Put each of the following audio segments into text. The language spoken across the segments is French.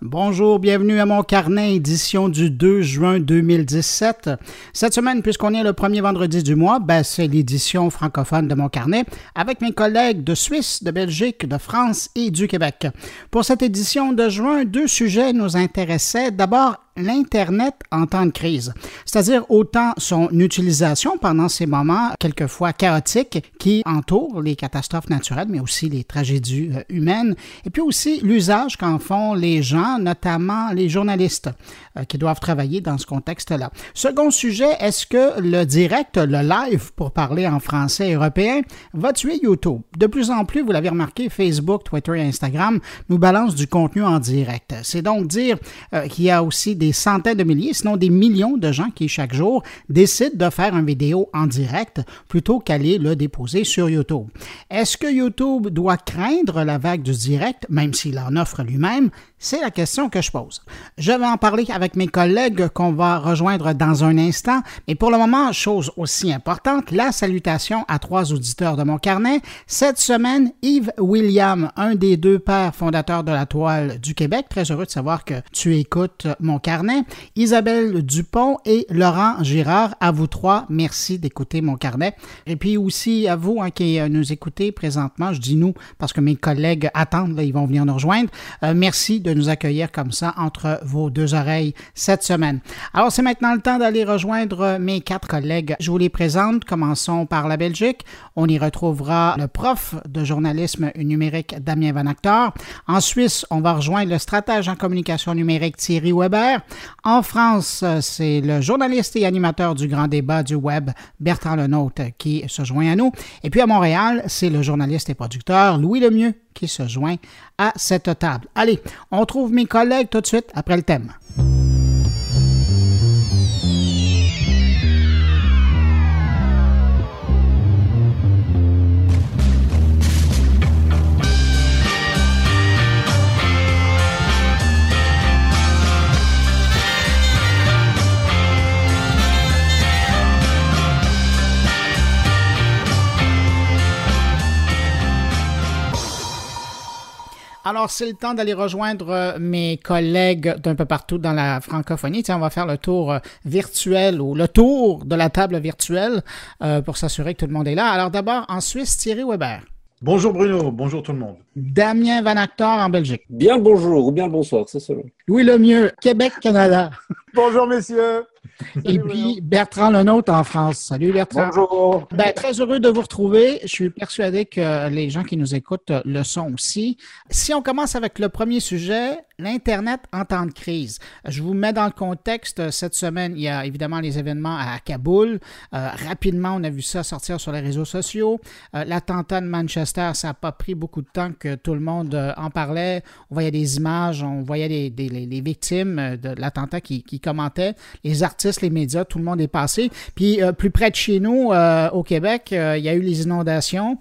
Bonjour, bienvenue à mon carnet, édition du 2 juin 2017. Cette semaine, puisqu'on est le premier vendredi du mois, ben, c'est l'édition francophone de mon carnet avec mes collègues de Suisse, de Belgique, de France et du Québec. Pour cette édition de juin, deux sujets nous intéressaient. D'abord, l'Internet en temps de crise, c'est-à-dire autant son utilisation pendant ces moments quelquefois chaotiques qui entourent les catastrophes naturelles, mais aussi les tragédies euh, humaines, et puis aussi l'usage qu'en font les gens, notamment les journalistes euh, qui doivent travailler dans ce contexte-là. Second sujet, est-ce que le direct, le live, pour parler en français européen, va tuer YouTube? De plus en plus, vous l'avez remarqué, Facebook, Twitter et Instagram nous balancent du contenu en direct. C'est donc dire euh, qu'il y a aussi des des centaines de milliers, sinon des millions de gens qui, chaque jour, décident de faire une vidéo en direct plutôt qu'aller le déposer sur YouTube. Est-ce que YouTube doit craindre la vague du direct, même s'il en offre lui-même? C'est la question que je pose. Je vais en parler avec mes collègues qu'on va rejoindre dans un instant, mais pour le moment, chose aussi importante, la salutation à trois auditeurs de mon carnet. Cette semaine, Yves William, un des deux pères fondateurs de la toile du Québec, très heureux de savoir que tu écoutes mon carnet. Isabelle Dupont et Laurent Girard, à vous trois, merci d'écouter mon carnet. Et puis aussi à vous hein, qui nous écoutez présentement, je dis nous parce que mes collègues attendent, ils vont venir nous rejoindre. Euh, merci de nous accueillir comme ça entre vos deux oreilles cette semaine. Alors, c'est maintenant le temps d'aller rejoindre mes quatre collègues. Je vous les présente. Commençons par la Belgique. On y retrouvera le prof de journalisme numérique Damien Van Actor. En Suisse, on va rejoindre le stratège en communication numérique Thierry Weber. En France, c'est le journaliste et animateur du grand débat du web Bertrand Lenôtre qui se joint à nous. Et puis à Montréal, c'est le journaliste et producteur Louis Lemieux qui se joint à cette table. Allez, on trouve mes collègues tout de suite après le thème. Alors, c'est le temps d'aller rejoindre euh, mes collègues d'un peu partout dans la francophonie. Tiens, on va faire le tour euh, virtuel ou le tour de la table virtuelle euh, pour s'assurer que tout le monde est là. Alors, d'abord, en Suisse, Thierry Weber. Bonjour Bruno, bonjour tout le monde. Damien Van Actor en Belgique. Bien bonjour ou bien bonsoir, c'est selon. Louis Lemieux, Québec, Canada. bonjour messieurs. Et puis Bertrand Lenôtre en France. Salut Bertrand. Bonjour. Ben, très heureux de vous retrouver. Je suis persuadé que les gens qui nous écoutent le sont aussi. Si on commence avec le premier sujet, l'Internet en temps de crise. Je vous mets dans le contexte. Cette semaine, il y a évidemment les événements à Kaboul. Euh, rapidement, on a vu ça sortir sur les réseaux sociaux. Euh, l'attentat de Manchester, ça n'a pas pris beaucoup de temps que tout le monde euh, en parlait. On voyait des images, on voyait les, victimes de l'attentat qui, qui les artistes les médias, tout le monde est passé. Puis euh, plus près de chez nous, euh, au Québec, euh, il y a eu les inondations.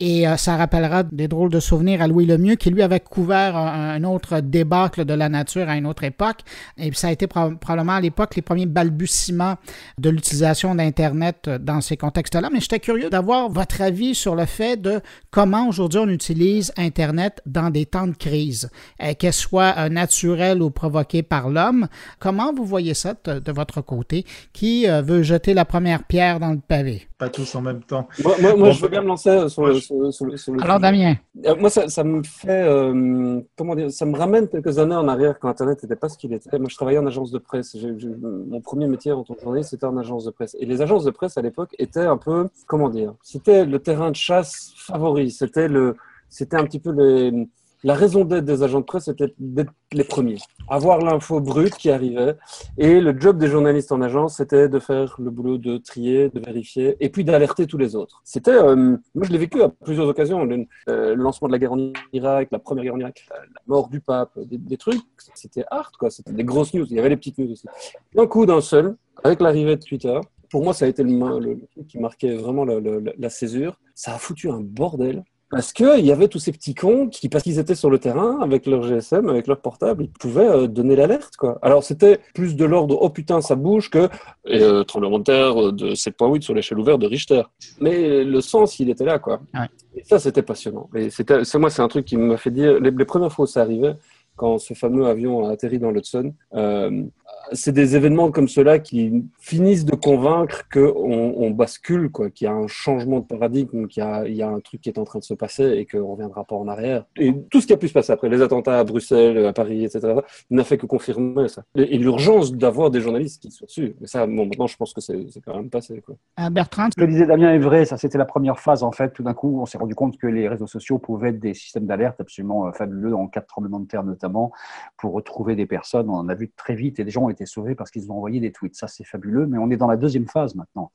Et euh, ça rappellera des drôles de souvenirs à Louis Lemieux, qui lui avait couvert un, autre débâcle de la nature à une autre époque. Et ça a été probablement à l'époque les premiers balbutiements de l'utilisation d'Internet euh, dans ces contextes-là. Mais j'étais curieux d'avoir votre avis sur le fait de comment aujourd'hui on utilise Internet dans des temps de crise, euh, qu'elle soit naturelle ou provoquée par l'homme. Comment vous voyez ça de, votre côté? Qui veut jeter la première pierre dans le pavé? Pas tous en même temps. Moi, je veux bien me lancer sur, le alors, Damien euh, Moi, ça, me fait. Euh, comment dire Ça me ramène quelques années en arrière quand Internet n'était pas ce qu'il était. Moi, je travaillais en agence de presse. mon premier métier en tant que journaliste, c'était en agence de presse. Et les agences de presse à l'époque étaient un peu. Comment dire C'était le terrain de chasse favori. C'était le. C'était un petit peu les la raison d'être des agents de presse, c'était d'être les premiers, avoir l'info brute qui arrivait. Et le job des journalistes en agence, c'était de faire le boulot de trier, de vérifier, et puis d'alerter tous les autres. C'était, euh, moi je l'ai vécu à plusieurs occasions, le, euh, lancement de la guerre en Irak, la première guerre en Irak, la, mort du pape, des, trucs, c'était hard, quoi. C'était des grosses news. Il y avait les petites news aussi. D'un coup, d'un seul, avec l'arrivée de Twitter, pour moi, ça a été le, truc qui marquait vraiment la césure. Ça a foutu un bordel parce qu'il y avait tous ces petits cons qui, parce qu'ils étaient sur le terrain, avec leur GSM, avec leur portable, ils pouvaient euh, donner l'alerte. quoi. Alors c'était plus de l'ordre « oh putain, ça bouge » que et, euh, tremblement de terre de 7.8 sur l'échelle ouverte de Richter ». Mais le sens, il était là. quoi. Et ça, c'était passionnant. Et c'était, moi, c'est un truc qui m'a fait dire, les, premières fois où ça arrivait, quand ce fameux avion a atterri dans l'Hudson. Euh, c'est des événements comme cela qui finissent de convaincre qu'on on bascule, quoi, qu'il y a un changement de paradigme, qu'il y a, il y a un truc qui est en train de se passer et qu'on ne reviendra pas en arrière. Et tout ce qui a pu se passer après, les attentats à Bruxelles, à Paris, etc., n'a fait que confirmer ça. Et, l'urgence d'avoir des journalistes qui soient dessus. Mais ça, bon, maintenant, je pense que c'est quand même passé. Quoi. Euh, Bertrand Ce que disait Damien est vrai, ça c'était la première phase en fait. Tout d'un coup, on s'est rendu compte que les réseaux sociaux pouvaient être des systèmes d'alerte absolument euh, fabuleux en cas de tremblement de terre notamment pour retrouver des personnes. On en a vu très vite et des gens ont été sauvés parce qu'ils ont envoyé des tweets. Ça c'est fabuleux, mais on est dans la deuxième phase maintenant.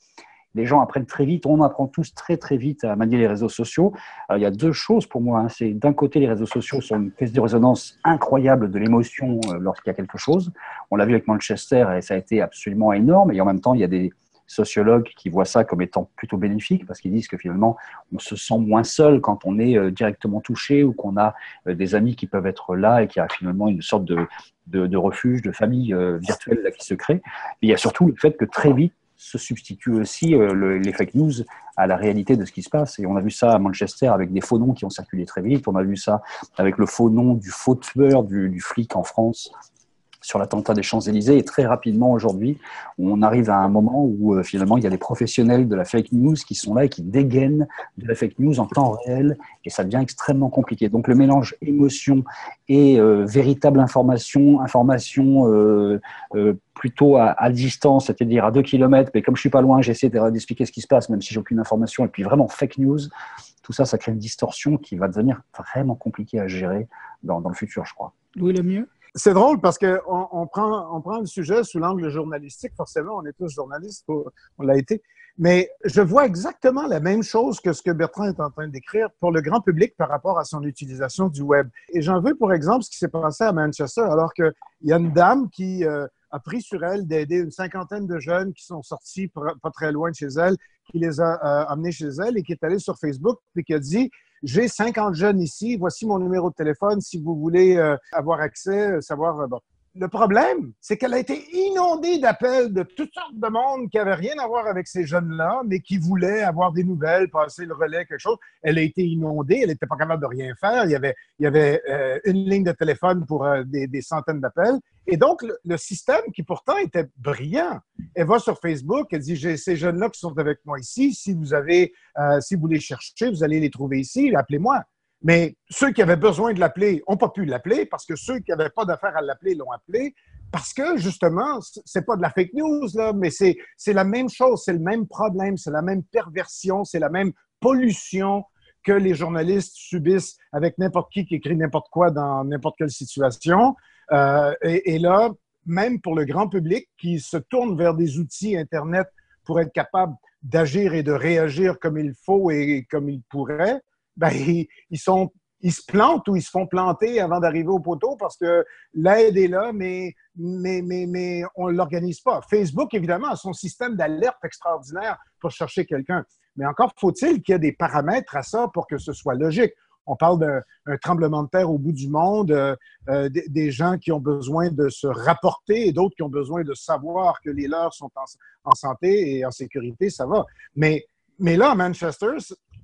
Les gens apprennent très vite, on apprend tous très très vite à manier les réseaux sociaux. il y a deux choses pour moi. Hein. C'est d'un côté, les réseaux sociaux sont une caisse de résonance incroyable de l'émotion euh, lorsqu'il y a quelque chose. On l'a vu avec Manchester et ça a été absolument énorme. Et en même temps, il y a des, sociologues qui voient ça comme étant plutôt bénéfique parce qu'ils disent que finalement on se sent moins seul quand on est euh, directement touché ou qu'on a euh, des amis qui peuvent être là et qu'il y a finalement une sorte de, de, refuge, de famille euh, virtuelle qui se crée. il y a surtout le fait que très vite se substitue aussi les fake news à la réalité de ce qui se passe. Et on a vu ça à Manchester avec des faux noms qui ont circulé très vite. On a vu ça avec le faux nom du faux tueur du, du flic en France sur l'attentat des Champs-Élysées. Et très rapidement, aujourd'hui, on arrive à un moment où euh, finalement, il y a des professionnels de la fake news qui sont là et qui dégainent de la fake news en temps réel. Et ça devient extrêmement compliqué. Donc le mélange émotion et euh, véritable information, information euh, plutôt à, distance, c'est-à-dire à deux kilomètres, mais comme je suis pas loin, j'essaie d'expliquer ce qui se passe, même si j'ai aucune information. Et puis vraiment fake news, tout ça, ça crée une distorsion qui va devenir vraiment compliquée à gérer dans, le futur, je crois. Louis le mieux? C'est drôle parce qu'on on prend, on prend le sujet sous l'angle journalistique. Forcément, on est tous journalistes, on l'a été. Mais je vois exactement la même chose que ce que Bertrand est en train d'écrire pour le grand public par rapport à son utilisation du web. Et j'en veux pour exemple ce qui s'est passé à Manchester, alors qu'il y a une dame qui euh, a pris sur elle d'aider une cinquantaine de jeunes qui sont sortis pas très loin de chez elle, qui les a euh, amenés chez elle et qui est allée sur Facebook et qui a dit j'ai 50 jeunes ici, voici mon numéro de téléphone si vous voulez euh, avoir accès, euh, savoir. Euh, bon. Le problème, c'est qu'elle a été inondée d'appels de toutes sortes de monde qui n'avaient rien à voir avec ces jeunes-là, mais qui voulaient avoir des nouvelles, passer le relais, quelque chose. Elle a été inondée, elle n'était pas capable de rien faire. Il y avait, avait une ligne de téléphone pour des, centaines d'appels. Et donc, le, système qui pourtant était brillant, elle va sur Facebook, elle dit, j'ai ces jeunes-là qui sont avec moi ici. Si vous avez, si vous les cherchez, vous allez les trouver ici, appelez-moi. Mais ceux qui avaient besoin de l'appeler n'ont pas pu l'appeler parce que ceux qui n'avaient pas d'affaire à l'appeler l'ont appelé parce que justement, c'est pas de la fake news, là, mais c'est la même chose, c'est le même problème, c'est la même perversion, c'est la même pollution que les journalistes subissent avec n'importe qui qui écrit n'importe quoi dans n'importe quelle situation. Euh, et, là, même pour le grand public qui se tourne vers des outils Internet pour être capable d'agir et de réagir comme il faut et comme il pourrait, ben, ils, se plantent ou ils se font planter avant d'arriver au poteau parce que l'aide est là, mais, on ne l'organise pas. Facebook, évidemment, a son système d'alerte extraordinaire pour chercher quelqu'un. Mais encore faut-il qu'il y ait des paramètres à ça pour que ce soit logique. On parle d'un tremblement de terre au bout du monde, euh, euh, des, gens qui ont besoin de se rapporter et d'autres qui ont besoin de savoir que les leurs sont en, en, santé et en sécurité, ça va. Mais, mais là, à Manchester,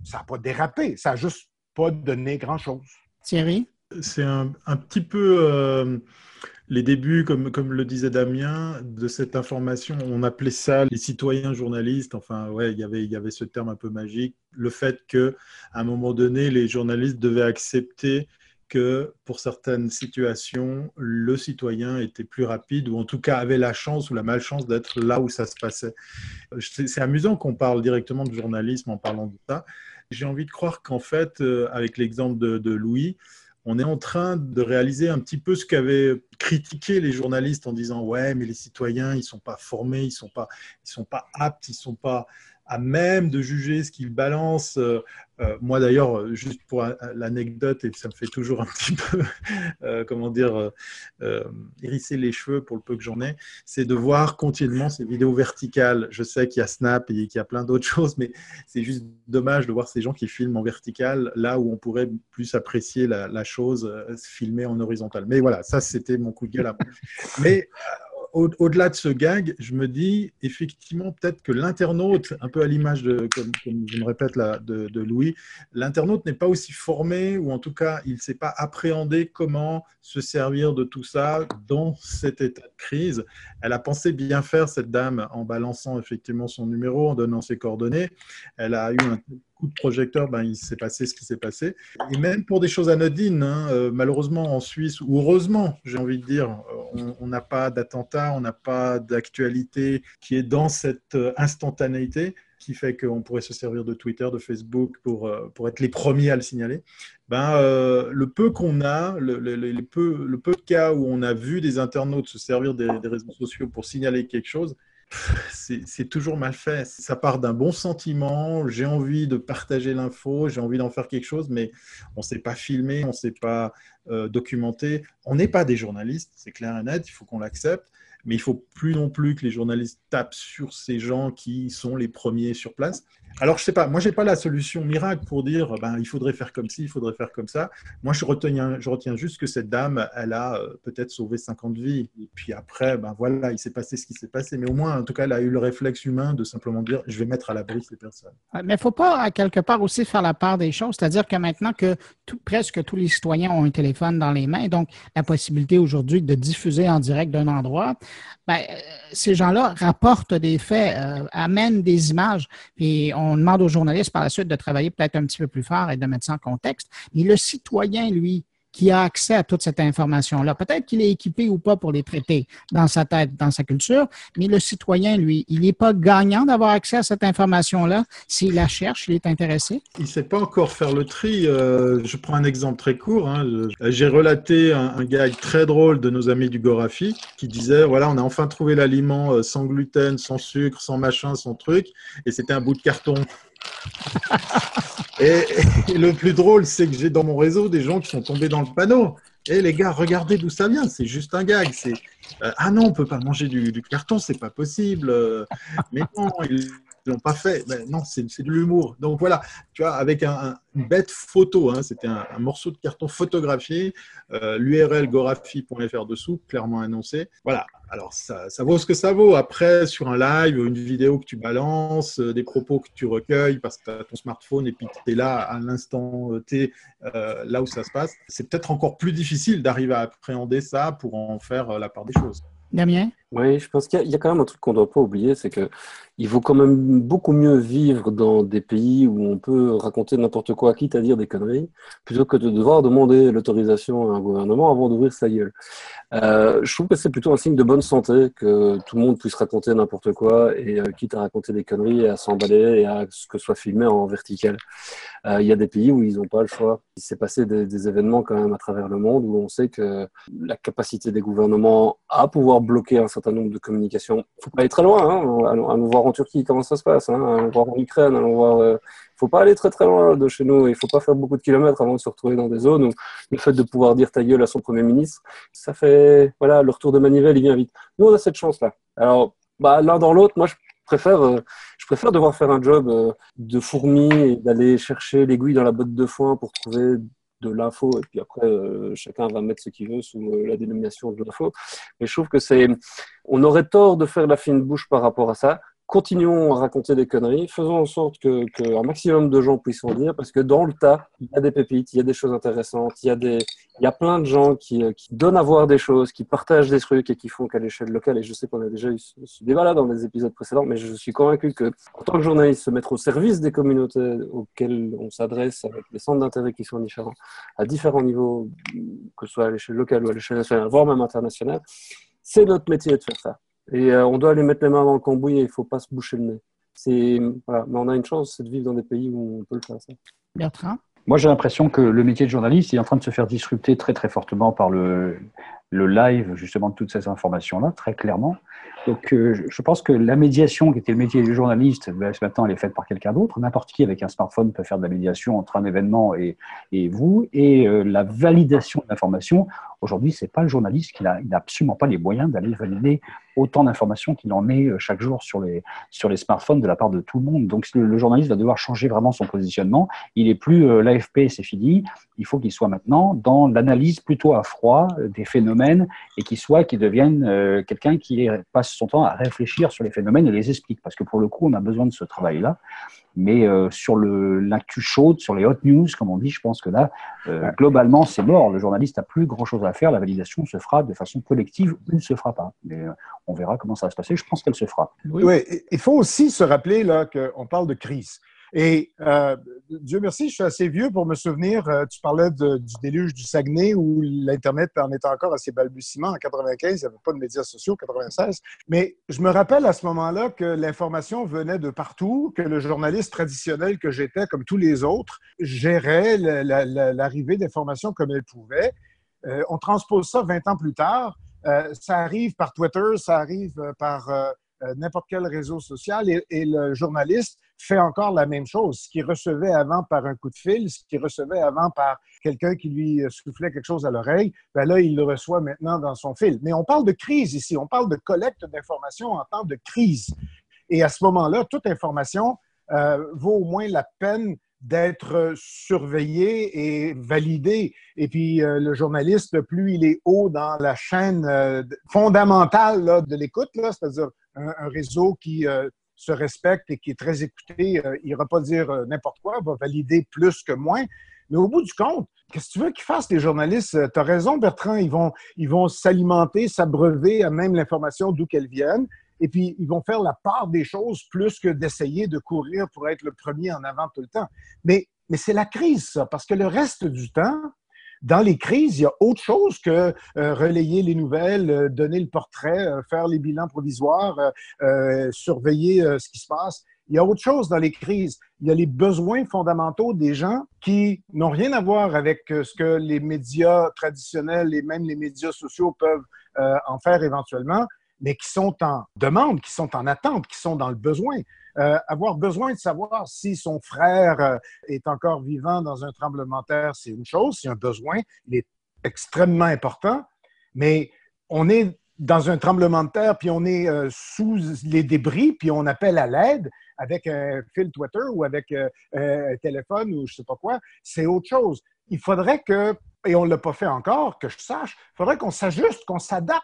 ça n'a pas dérapé, ça n'a juste pas donné grand-chose. Thierry? C'est un, petit peu euh, les débuts, comme, comme le disait Damien, de cette information. On appelait ça les citoyens journalistes. Enfin, ouais, y il y avait ce terme un peu magique. Le fait qu'à un moment donné, les journalistes devaient accepter que pour certaines situations, le citoyen était plus rapide ou en tout cas avait la chance ou la malchance d'être là où ça se passait. C'est amusant qu'on parle directement de journalisme en parlant de ça. J'ai envie de croire qu'en fait, euh, avec l'exemple de, Louis, on est en train de réaliser un petit peu ce qu'avaient critiqué les journalistes en disant ouais mais les citoyens ils sont pas formés ils sont pas ils sont pas aptes ils sont pas à même de juger ce qu'il balance. Euh, euh, moi d'ailleurs, euh, juste pour l'anecdote, et ça me fait toujours un petit peu, comment dire, hérisser les cheveux pour le peu que j'en ai, c'est de voir continuellement ces vidéos verticales. Je sais qu'il y a Snap et qu'il y a plein d'autres choses, mais c'est juste dommage de voir ces gens qui filment en vertical, là où on pourrait plus apprécier la, la chose filmée en horizontal. Mais voilà, ça c'était mon coup de gueule. Mais au-delà de ce gag, je me dis effectivement peut-être que l'internaute, un peu à l'image de, je me répète là, de Louis, l'internaute n'est pas aussi formé ou en tout cas il ne sait pas appréhender comment se servir de tout ça dans cet état de crise. Elle a pensé bien faire cette dame en balançant effectivement son numéro, en donnant ses coordonnées. Elle a eu un coup de projecteur, ben, il s'est passé ce qui s'est passé. Et même pour des choses anodines, hein, euh, malheureusement en Suisse, ou heureusement, j'ai envie de dire, euh, on n'a pas d'attentat, on n'a pas d'actualité qui est dans cette euh, instantanéité qui fait qu'on pourrait se servir de Twitter, de Facebook pour, pour être les premiers à le signaler. Ben, le peu qu'on a, le, peu, le peu de cas où on a vu des internautes se servir des réseaux sociaux pour signaler quelque chose, c'est toujours mal fait. Ça part d'un bon sentiment, j'ai envie de partager l'info, j'ai envie d'en faire quelque chose, mais on ne sait pas filmer, on ne sait pas euh, documenter. On n'est pas des journalistes, c'est clair et net, il faut qu'on l'accepte, mais il faut plus non plus que les journalistes tapent sur ces gens qui sont les premiers sur place. Alors, je sais pas, moi, j'ai pas la solution miracle pour dire, ben, il faudrait faire comme ci, il faudrait faire comme ça. Moi, je retiens, je retiens juste que cette dame, elle a euh, peut-être sauvé 50 vies. Et puis après, ben voilà, il s'est passé ce qui s'est passé. Mais au moins, en tout cas, elle a eu le réflexe humain de simplement dire, je vais mettre à l'abri ces personnes. Mais il faut pas, à quelque part, aussi faire la part des choses. C'est-à-dire que maintenant que presque tous les citoyens ont un téléphone dans les mains, donc la possibilité aujourd'hui de diffuser en direct d'un endroit, ben, euh, ces gens-là rapportent des faits, euh, amènent des images, et on demande aux journalistes par la suite de travailler peut-être un petit peu plus fort et de mettre ça en contexte. Mais le citoyen, lui, qui a accès à toute cette information-là. Peut-être qu'il est équipé ou pas pour les traiter dans sa tête, dans sa culture, mais le citoyen, lui, il n'est pas gagnant d'avoir accès à cette information-là. S'il la cherche, il est intéressé. Il ne sait pas encore faire le tri. Euh, je prends un exemple très court. Hein. J'ai relaté un, un, gag très drôle de nos amis du Gorafi qui disait, voilà, on a enfin trouvé l'aliment euh, sans gluten, sans sucre, sans machin, sans truc, et c'était un bout de carton. et, le plus drôle, c'est que j'ai dans mon réseau des gens qui sont tombés dans le panneau. Et les gars, regardez d'où ça vient. C'est juste un gag. C'est euh, ah non, on peut pas manger du, du carton, c'est pas possible. mais non, ils l'ont pas fait. Ben, non, c'est de l'humour. Donc voilà, tu vois, avec un, une bête photo, hein, c'était un, morceau de carton photographié, euh, l'URL gorafi.fr dessous, clairement annoncé. Voilà, alors ça, ça, vaut ce que ça vaut. Après, sur un live, une vidéo que tu balances, euh, des propos que tu recueilles parce que tu as ton smartphone et puis tu es là à l'instant T, euh, là où ça se passe, c'est peut-être encore plus difficile d'arriver à appréhender ça pour en faire la part des choses. Damien? Oui, je pense qu'il y, a quand même un truc qu'on ne doit pas oublier, c'est que il vaut quand même beaucoup mieux vivre dans des pays où on peut raconter n'importe quoi, quitte à dire des conneries, plutôt que de devoir demander l'autorisation à un gouvernement avant d'ouvrir sa gueule. Euh, je trouve que c'est plutôt un signe de bonne santé que tout le monde puisse raconter n'importe quoi et euh, quitte à raconter des conneries et à s'emballer et à ce que ce soit filmé en vertical. Euh, il y a des pays où ils n'ont pas le choix. Il s'est passé des, des, événements quand même à travers le monde où on sait que la capacité des gouvernements à pouvoir bloquer un certain nombre de communications, faut pas aller très loin, hein, à, nous voir en Turquie comment ça se passe, hein, allons voir en Ukraine, allons voir. Euh, faut pas aller très très loin de chez nous. Il faut pas faire beaucoup de kilomètres avant de se retrouver dans des zones où le fait de pouvoir dire ta gueule à son premier ministre, ça fait voilà le retour de manivelle, il vient vite. Nous on a cette chance là. Alors bah, l'un dans l'autre, moi je préfère, euh, je préfère devoir faire un job euh, de fourmi et d'aller chercher l'aiguille dans la botte de foin pour trouver de l'info et puis après euh, chacun va mettre ce qu'il veut sous la dénomination de l'info. Mais je trouve que c'est on aurait tort de faire la fine bouche par rapport à ça continuons à raconter des conneries, faisons en sorte que, maximum de gens puissent en dire, parce que dans le tas, il y a des pépites, il y a des choses intéressantes, il y a, des, il y a plein de gens qui, euh, donnent à voir des choses, qui partagent des trucs et qui font qu'à l'échelle locale, et je sais qu'on a déjà eu ce, débat-là dans les épisodes précédents, mais je suis convaincu que en tant que journaliste, se mettre au service des communautés auxquelles on s'adresse avec des centres d'intérêt qui sont différents, à différents niveaux, que ce soit à l'échelle locale ou à l'échelle nationale, voire même internationale, c'est notre métier de faire ça. Et euh, on doit aller mettre les mains dans le cambouis et il ne faut pas se boucher le nez. C'est, voilà. Mais on a une chance, c'est de vivre dans des pays où on peut le faire. Ça. Bertrand? Moi, j'ai l'impression que le métier de journaliste est en train de se faire disrupter très, très fortement par le, le live, justement, de toutes ces informations-là, très clairement. Donc, euh, je pense que la médiation, qui était le métier du journaliste, ben, maintenant, elle est faite par quelqu'un d'autre. N'importe qui, avec un smartphone, peut faire de la médiation entre un événement et, et vous. Et euh, la validation de l'information, aujourd'hui, c'est pas le journaliste qui n'a absolument pas les moyens d'aller valider autant d'informations qu'il en met euh, chaque jour sur les, sur les smartphones de la part de tout le monde. Donc, le, journaliste va devoir changer vraiment son positionnement. Il est plus l'AFP, c'est fini. Il faut qu'il soit maintenant dans l'analyse plutôt à froid des phénomènes phénomènes et qui soit, qui devienne euh, quelqu'un qui passe son temps à réfléchir sur les phénomènes et les explique. Parce que pour le coup, on a besoin de ce travail-là. Mais euh, sur l'actu chaude, sur les hot news, comme on dit, je pense que là, euh, globalement, c'est mort. Le journaliste n'a plus grand-chose à faire. La validation se fera de façon collective ou ne se fera pas. Mais on verra comment ça va se passer. Je pense qu'elle se fera. Oui, il faut aussi se rappeler qu'on parle de crise. Et euh, Dieu merci, je suis assez vieux pour me souvenir, euh, tu parlais du déluge du Saguenay où l'Internet en était encore à ses balbutiements. En 95, il n'y avait pas de médias sociaux, 96. Mais je me rappelle à ce moment-là que l'information venait de partout, que le journaliste traditionnel que j'étais, comme tous les autres, gérait l'arrivée d'informations comme elle pouvait. Euh, on transpose ça 20 ans plus tard. ça arrive par Twitter, ça arrive par n'importe quel réseau social et le journaliste fait encore la même chose. Ce qu'il recevait avant par un coup de fil, ce qu'il recevait avant par quelqu'un qui lui soufflait quelque chose à l'oreille, ben là, il le reçoit maintenant dans son fil. Mais on parle de crise ici, on parle de collecte d'informations en temps de crise. Et à ce moment-là, toute information euh, vaut au moins la peine d'être surveillée et validée. Et puis, euh, le journaliste, plus il est haut dans la chaîne euh, fondamentale de l'écoute, c'est-à-dire un, réseau qui se respecte et qui est très écouté, euh, il n'ira pas dire euh, n'importe quoi, va valider plus que moins. Mais au bout du compte, qu'est-ce que tu veux qu'ils fassent, les journalistes? Euh, tu as raison, Bertrand, ils vont, ils vont s'alimenter, s'abreuver à même l'information d'où qu'elle vienne. Et puis, ils vont faire la part des choses plus que d'essayer de courir pour être le premier en avant tout le temps. Mais, mais c'est la crise, ça, parce que le reste du temps, dans les crises, il y a autre chose que euh, relayer les nouvelles, euh, donner le portrait, euh, faire les bilans provisoires, surveiller ce qui se passe. Il y a autre chose dans les crises. Il y a les besoins fondamentaux des gens qui n'ont rien à voir avec ce que les médias traditionnels et même les médias sociaux peuvent en faire éventuellement, mais qui sont en demande, qui sont en attente, qui sont dans le besoin. Euh, avoir besoin de savoir si son frère euh, est encore vivant dans un tremblement de terre, c'est une chose, c'est un besoin, il est extrêmement important, mais on est dans un tremblement de terre, puis on est euh, sous les débris, puis on appelle à l'aide avec un fil Twitter ou avec un téléphone ou je sais pas quoi, c'est autre chose. Il faudrait que, et on ne l'a pas fait encore, que je sache, il faudrait qu'on s'ajuste, qu'on s'adapte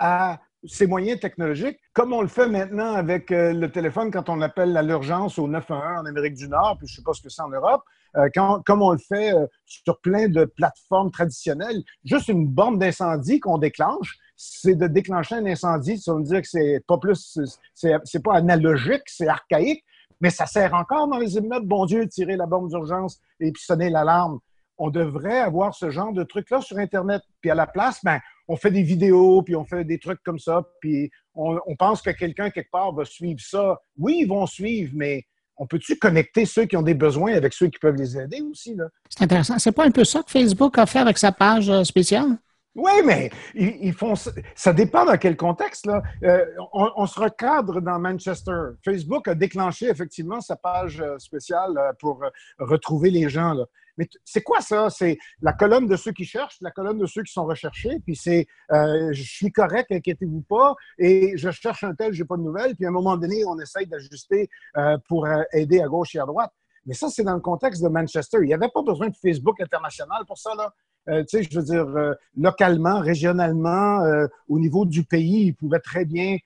à ces moyens technologiques, comme on le fait maintenant avec euh, le téléphone quand on appelle à l'urgence au 911 en Amérique du Nord, puis je ne sais pas ce que c'est en Europe, euh, comme on le fait euh, sur plein de plateformes traditionnelles, juste une bombe d'incendie qu'on déclenche, c'est de déclencher un incendie. Ça veut dire que c'est pas plus, c'est pas analogique, c'est archaïque, mais ça sert encore dans les immeubles. Bon Dieu, tirer la bombe d'urgence et puis sonner l'alarme. On devrait avoir ce genre de truc-là sur Internet. Puis à la place, ben, on fait des vidéos, puis on fait des trucs comme ça, puis on, pense que quelqu'un quelque part va suivre ça. Oui, ils vont suivre, mais on peut-tu connecter ceux qui ont des besoins avec ceux qui peuvent les aider aussi? C'est intéressant. C'est pas un peu ça que Facebook a fait avec sa page euh, spéciale? Oui, mais ils, font ça dépend dans quel contexte. Là. Euh, on, se recadre dans Manchester. Facebook a déclenché effectivement sa page euh, spéciale pour retrouver les gens. Là. Mais c'est quoi ça? C'est la colonne de ceux qui cherchent, la colonne de ceux qui sont recherchés, puis c'est euh, je suis correct, inquiétez-vous pas, et je cherche un tel, j'ai pas de nouvelles, puis à un moment donné, on essaye d'ajuster euh, pour euh, aider à gauche et à droite. Mais ça, c'est dans le contexte de Manchester. Il n'y avait pas besoin de Facebook international pour ça, là. Tu sais, je veux dire, localement, régionalement, au niveau du pays, il pouvait très bien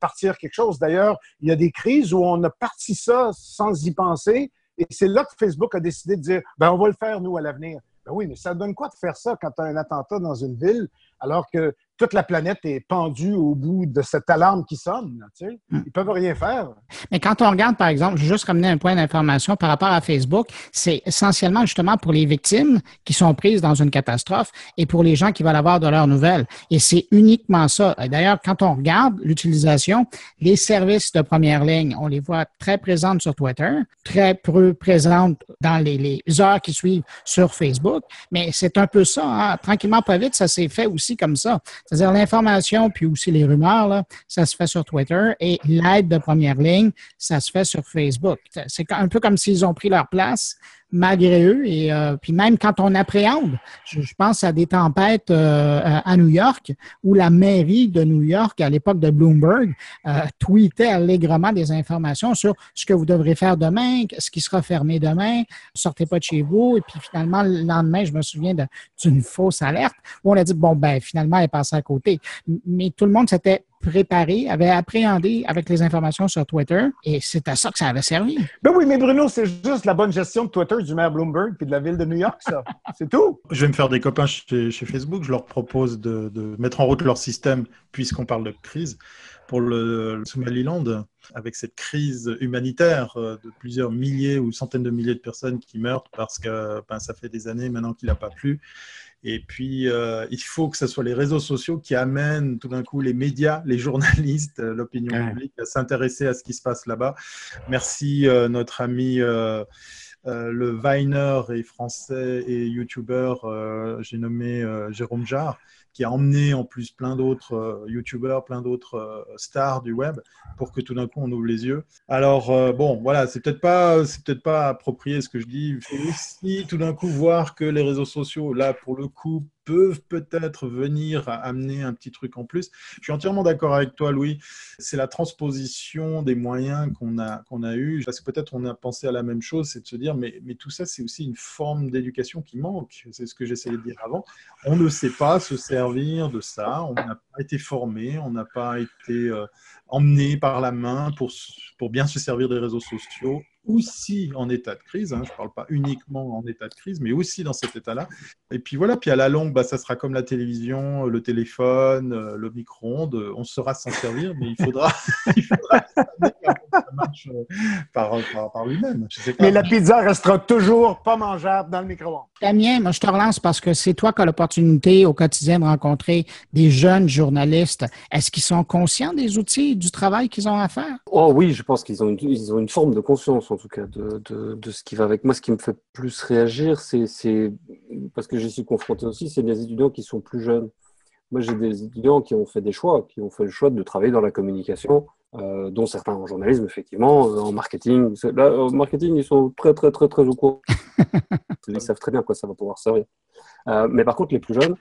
partir quelque chose. D'ailleurs, il y a des crises où on a parti ça sans y penser, et c'est là que Facebook a décidé de dire, ben, on va le faire, nous, à l'avenir. Ben oui, mais ça donne quoi de faire ça quand tu as un attentat dans une ville alors que toute la planète est pendue au bout de cette alarme qui sonne. Tu sais. Hmm. Ils peuvent rien faire. Mais quand on regarde, par exemple, je vais juste ramener un point d'information par rapport à Facebook, c'est essentiellement justement pour les victimes qui sont prises dans une catastrophe et pour les gens qui veulent avoir de leurs nouvelles. Et c'est uniquement ça. D'ailleurs, quand on regarde l'utilisation, les services de première ligne, on les voit très présentes sur Twitter, très peu présentes dans les, heures qui suivent sur Facebook. Mais c'est un peu ça. Hein. Tranquillement, pas vite, ça s'est fait aussi comme ça. C'est-à-dire l'information, puis aussi les rumeurs, là, ça se fait sur Twitter et l'aide de première ligne, ça se fait sur Facebook. C'est un peu comme s'ils ont pris leur place malgré eux. Et euh, puis même quand on appréhende, je, pense à des tempêtes euh, à New York, où la mairie de New York, à l'époque de Bloomberg, euh, tweetait allègrement des informations sur ce que vous devrez faire demain, ce qui sera fermé demain, sortez pas de chez vous. Et puis finalement, le lendemain, je me souviens d'une fausse alerte où on a dit, bon, ben finalement, elle est à côté. Mais tout le monde s'était préparé, avait appréhendé avec les informations sur Twitter et c'est à ça que ça avait servi. Ben oui, mais Bruno, c'est juste la bonne gestion de Twitter du maire Bloomberg puis de la ville de New York, ça. c'est tout. Je vais me faire des copains chez, Facebook. Je leur propose de, mettre en route leur système, puisqu'on parle de crise, pour le, Somaliland, avec cette crise humanitaire euh, de plusieurs milliers ou centaines de milliers de personnes qui meurent parce que ben, ça fait des années maintenant qu'il n'a pas plu. Et puis, euh, il faut que ce soit les réseaux sociaux qui amènent tout d'un coup les médias, les journalistes, euh, l'opinion publique à s'intéresser à ce qui se passe là-bas. Merci euh, notre ami le Viner et français et YouTuber, j'ai nommé Jérôme Jarre, qui a emmené en plus plein d'autres euh, youtubeurs, plein d'autres euh, stars du web pour que tout d'un coup on ouvre les yeux. Alors euh, bon, voilà, c'est peut-être pas, c'est peut-être pas approprié ce que je dis. Il faut aussi tout d'un coup voir que les réseaux sociaux, là pour le coup, peuvent peut-être venir amener un petit truc en plus. Je suis entièrement d'accord avec toi, Louis. C'est la transposition des moyens qu'on a, qu'on a eu. Parce que peut-être on a pensé à la même chose, c'est de se dire, mais, mais tout ça, c'est aussi une forme d'éducation qui manque. C'est ce que j'essayais de dire avant. On ne sait pas se servir de ça. On n'a pas été formé, on n'a pas été euh, emmené par la main pour, pour bien se servir des réseaux sociaux aussi en état de crise, hein, je ne parle pas uniquement en état de crise, mais aussi dans cet état-là. Et puis voilà, puis à la longue, bah, ça sera comme la télévision, le téléphone, euh, le micro-ondes, on saura s'en servir, mais il faudra, il faudra ça marche euh, par, par, lui-même. Mais la pizza restera toujours pas mangeable dans le micro-ondes. Damien, moi je te relance parce que c'est toi qui as l'opportunité au quotidien de rencontrer des jeunes journalistes. Est-ce qu'ils sont conscients des outils, du travail qu'ils ont à faire? Oh oui, je pense qu'ils ont, ils ont une forme de conscience en tout cas de, de, de, ce qui va avec moi. Ce qui me fait plus réagir, c'est parce que j'y suis confronté aussi, c'est des étudiants qui sont plus jeunes. Moi, j'ai des étudiants qui ont fait des choix, qui ont fait le choix de travailler dans la communication, euh, dont certains en journalisme, effectivement, euh, en marketing. Là, en marketing, ils sont très, très, très, très au courant. ils savent très bien quoi ça va pouvoir servir. Euh, mais par contre, les plus jeunes,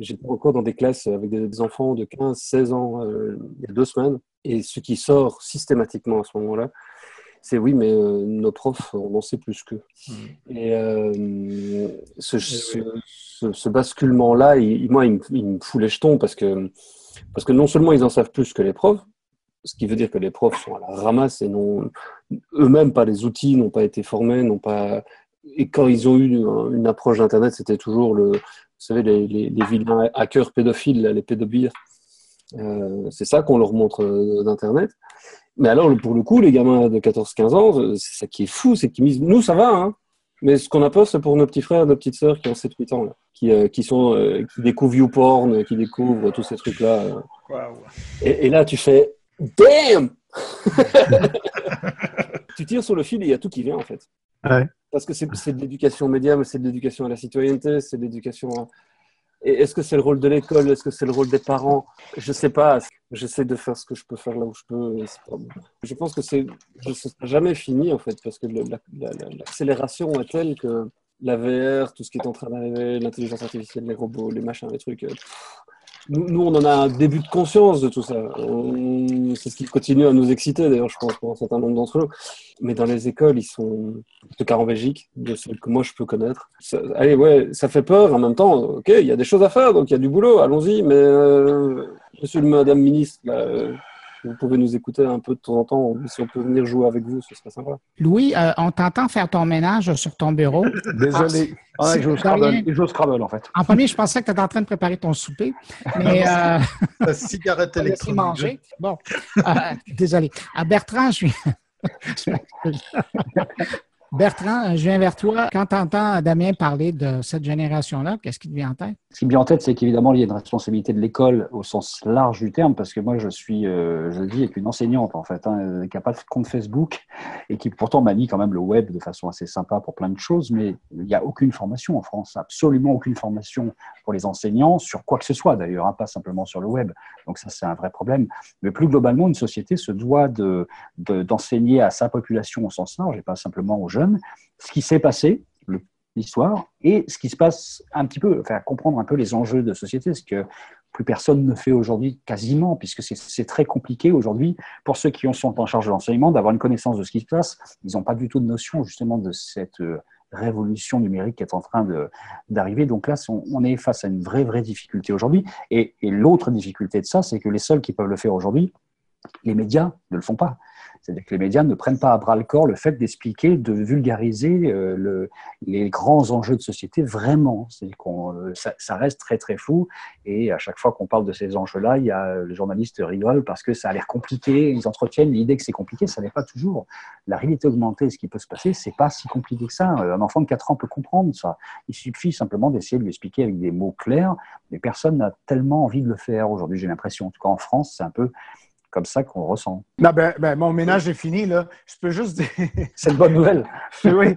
j'étais encore dans des classes avec des, enfants de 15, 16 ans euh, il y a deux semaines, et ce qui sort systématiquement à ce moment-là, c'est oui, mais euh, nos profs, on en sait plus qu'eux. Hmm. Et euh, ce, ce, basculement-là, il, moi, il me, fout les jetons parce que, parce que non seulement ils en savent plus que les profs, ce qui veut dire que les profs sont à la ramasse et n'ont eux-mêmes pas les outils, n'ont pas été formés, n'ont pas. Et quand ils ont eu une, approche d'Internet, c'était toujours le, vous savez, les, les, les vilains hackers pédophiles, les pédobires. Euh, c'est ça qu'on leur montre d'Internet. Mais alors, pour le coup, les gamins de 14-15 ans, euh, c'est ça qui est fou, c'est qu'ils disent, nous, ça va, hein. Mais ce qu'on a peur, c'est pour nos petits frères, nos petites sœurs qui ont 7-8 ans, là, qui, euh, qui, sont, euh, qui découvrent YouPorn, qui découvrent tous ces trucs-là. Et, et, là, tu fais Damn Tu tires sur le fil et il y a tout qui vient, en fait. Ouais. Parce que c'est de l'éducation média, mais c'est de l'éducation à la citoyenneté, c'est de l'éducation à est-ce que c'est le rôle de l'école? Est-ce que c'est le rôle des parents? Je sais pas. J'essaie de faire ce que je peux faire là où je peux. Je pense que c'est, je ne sera jamais fini en fait, parce que l'accélération est telle que la VR, tout ce qui est en train d'arriver, l'intelligence artificielle, les robots, les machins, les trucs. Euh, nous, on en a un début de conscience de tout ça. C'est ce qui continue à nous exciter, d'ailleurs, je pense, pour un certain nombre d'entre nous. Mais dans les écoles, ils sont, en tout de celles que moi je peux connaître. allez, ouais, ça fait peur. En même temps, ok, il y a des choses à faire, donc il y a du boulot, allons-y. Mais euh, monsieur le madame ministre, là, euh, vous pouvez nous écouter un peu de temps en temps. Si on peut venir jouer avec vous, ce serait sympa. Louis, euh, on t'entend faire ton ménage sur ton bureau. Désolé. Ah, il joue Scrabble, en fait. En premier, je pensais que tu étais en train de préparer ton souper. Mais, euh, La cigarette électronique. manger. Bon, euh, désolé. À Bertrand, je suis. Bertrand, je viens vers toi. Quand tu entends Damien parler de cette génération-là, qu'est-ce qui te vient en tête? Ce qui me vient en tête, c'est qu'évidemment, il y a une responsabilité de l'école au sens large du terme, parce que moi, je suis, euh, je dis, avec une enseignante, en fait, hein, qui n'a pas de compte Facebook et qui pourtant manie quand même le web de façon assez sympa pour plein de choses, mais il n'y a aucune formation en France, absolument aucune formation pour les enseignants, sur quoi que ce soit d'ailleurs, hein, pas simplement sur le web. Donc ça, c'est un vrai problème. Mais plus globalement, une société se doit d'enseigner de, d'enseigner à sa population au sens large et pas simplement aux jeunes ce qui s'est passé l'histoire et ce qui se passe un petit peu, faire comprendre un peu les enjeux de société, ce que plus personne ne fait aujourd'hui quasiment, puisque c'est très compliqué aujourd'hui pour ceux qui sont en charge de l'enseignement d'avoir une connaissance de ce qui se passe. Ils n'ont pas du tout de notion justement de cette euh, révolution numérique qui est en train d'arriver. Donc là, on, est face à une vraie, vraie difficulté aujourd'hui. Et l'autre difficulté de ça, c'est que les seuls qui peuvent le faire aujourd'hui, les médias ne le font pas. C'est-à-dire que les médias ne prennent pas à bras le corps le fait d'expliquer, de vulgariser euh, le, les grands enjeux de société vraiment. C'est qu'on, euh, ça, reste très très fou. Et à chaque fois qu'on parle de ces enjeux-là, il y a les journalistes rigolent parce que ça a l'air compliqué. Ils entretiennent l'idée que c'est compliqué. Ça n'est pas toujours. La réalité augmentée, ce qui peut se passer, c'est pas si compliqué que ça. Un enfant de 4 ans peut comprendre ça. Il suffit simplement d'essayer de lui expliquer avec des mots clairs. Mais personne n'a tellement envie de le faire aujourd'hui. J'ai l'impression. En tout cas, en France, c'est un peu comme ça qu'on ressent. Non, ben, ben, mon ménage est fini, là. Je peux juste dire... C'est une bonne nouvelle. oui,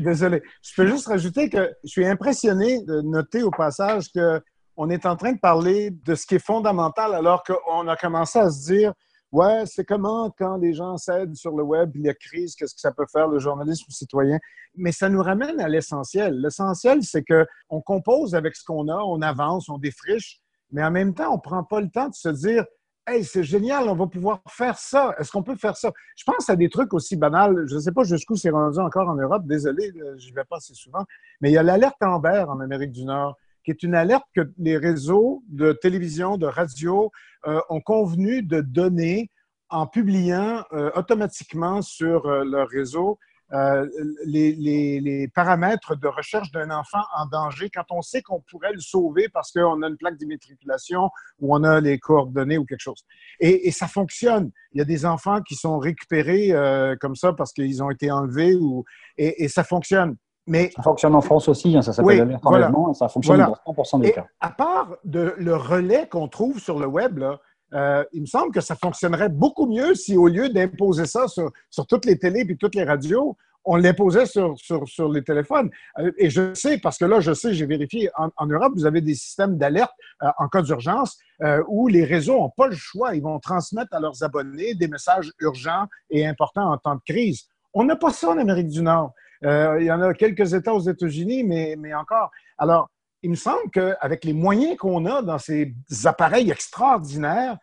désolé. Je peux juste rajouter que je suis impressionné de noter au passage qu'on est en train de parler de ce qui est fondamental alors qu'on a commencé à se dire Ouais, c'est comment quand les gens cèdent sur le web, il y a crise, qu'est-ce que ça peut faire le journalisme citoyen? Mais ça nous ramène à l'essentiel. L'essentiel, c'est qu'on compose avec ce qu'on a, on avance, on défriche, mais en même temps, on ne prend pas le temps de se dire Hey, c'est génial, on va pouvoir faire ça. Est-ce qu'on peut faire ça? Je pense à des trucs aussi banals. Je ne sais pas jusqu'où c'est rendu encore en Europe. Désolé, je ne vais pas assez souvent. Mais il y a l'alerte Amber en Amérique du Nord, qui est une alerte que les réseaux de télévision, de radio euh, ont convenu de donner en publiant euh, automatiquement sur euh, leur réseau euh, les, les, paramètres de recherche d'un enfant en danger quand on sait qu'on pourrait le sauver parce qu'on a une plaque d'immatriculation ou on a les coordonnées ou quelque chose. Et, et, ça fonctionne. Il y a des enfants qui sont récupérés euh, comme ça parce qu'ils ont été enlevés ou, et, et, ça fonctionne. Mais, ça fonctionne en France aussi, hein, ça s'appelle oui, voilà, et ça fonctionne dans 100% des cas. À part de, le relais qu'on trouve sur le web, là, euh, il me semble que ça fonctionnerait beaucoup mieux si, au lieu d'imposer ça sur, sur, toutes les télés et toutes les radios, on l'imposait sur, sur, les téléphones. Euh, et je sais, parce que là, je sais, j'ai vérifié, en, Europe, vous avez des systèmes d'alerte euh, en cas d'urgence où les réseaux n'ont pas le choix. Ils vont transmettre à leurs abonnés des messages urgents et importants en temps de crise. On n'a pas ça en Amérique du Nord. il y en a quelques États aux États-Unis, mais, mais encore. Alors, il me semble qu'avec les moyens qu'on a dans ces appareils extraordinaires,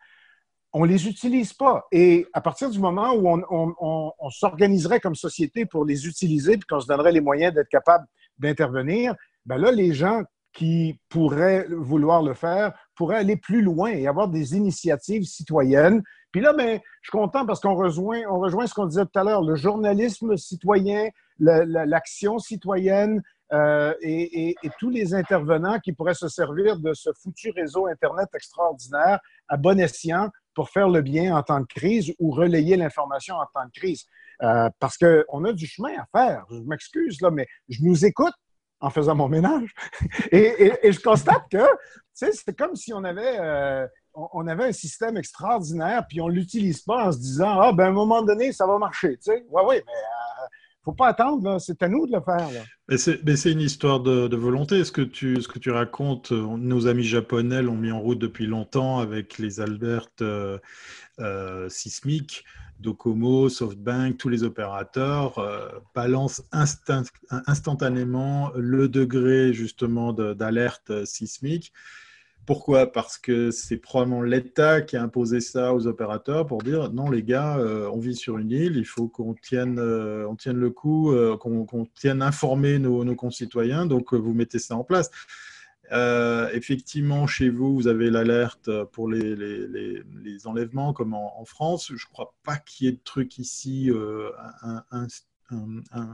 on ne les utilise pas. Et à partir du moment où on, s'organiserait comme société pour les utiliser, puis qu'on se donnerait les moyens d'être capable d'intervenir, ben là, les gens qui pourraient vouloir le faire pourraient aller plus loin et avoir des initiatives citoyennes. Puis là, ben, je suis content parce qu'on rejoint, on rejoint ce qu'on disait tout à l'heure, le journalisme citoyen, l'action citoyenne, euh, et, tous les intervenants qui pourraient se servir de ce foutu réseau Internet extraordinaire à bon escient pour faire le bien en temps de crise ou relayer l'information en temps de crise. Euh, parce qu'on a du chemin à faire. Je m'excuse, là, mais je nous écoute en faisant mon ménage. et, je constate que c'est comme si on avait, euh, on avait un système extraordinaire, puis on ne l'utilise pas en se disant Ah, ben à un moment donné, ça va marcher. Oui, oui, mais faut pas attendre, c'est à nous de le faire. Mais c'est une histoire de, volonté. Ce que, tu, ce que tu racontes, euh, nos amis japonais l'ont mis en route depuis longtemps avec les alertes euh, euh, sismiques. Docomo, SoftBank, tous les opérateurs balancent instantanément le degré justement d'alerte sismique. Pourquoi? Parce que c'est probablement l'État qui a imposé ça aux opérateurs pour dire non les gars, euh, on vit sur une île, il faut qu'on tienne, euh, tienne le coup, euh, qu'on tienne informer nos, concitoyens, donc vous mettez ça en place. effectivement, chez vous, vous avez l'alerte pour les, les, enlèvements, comme en, France. Je ne crois pas qu'il y ait de truc ici un,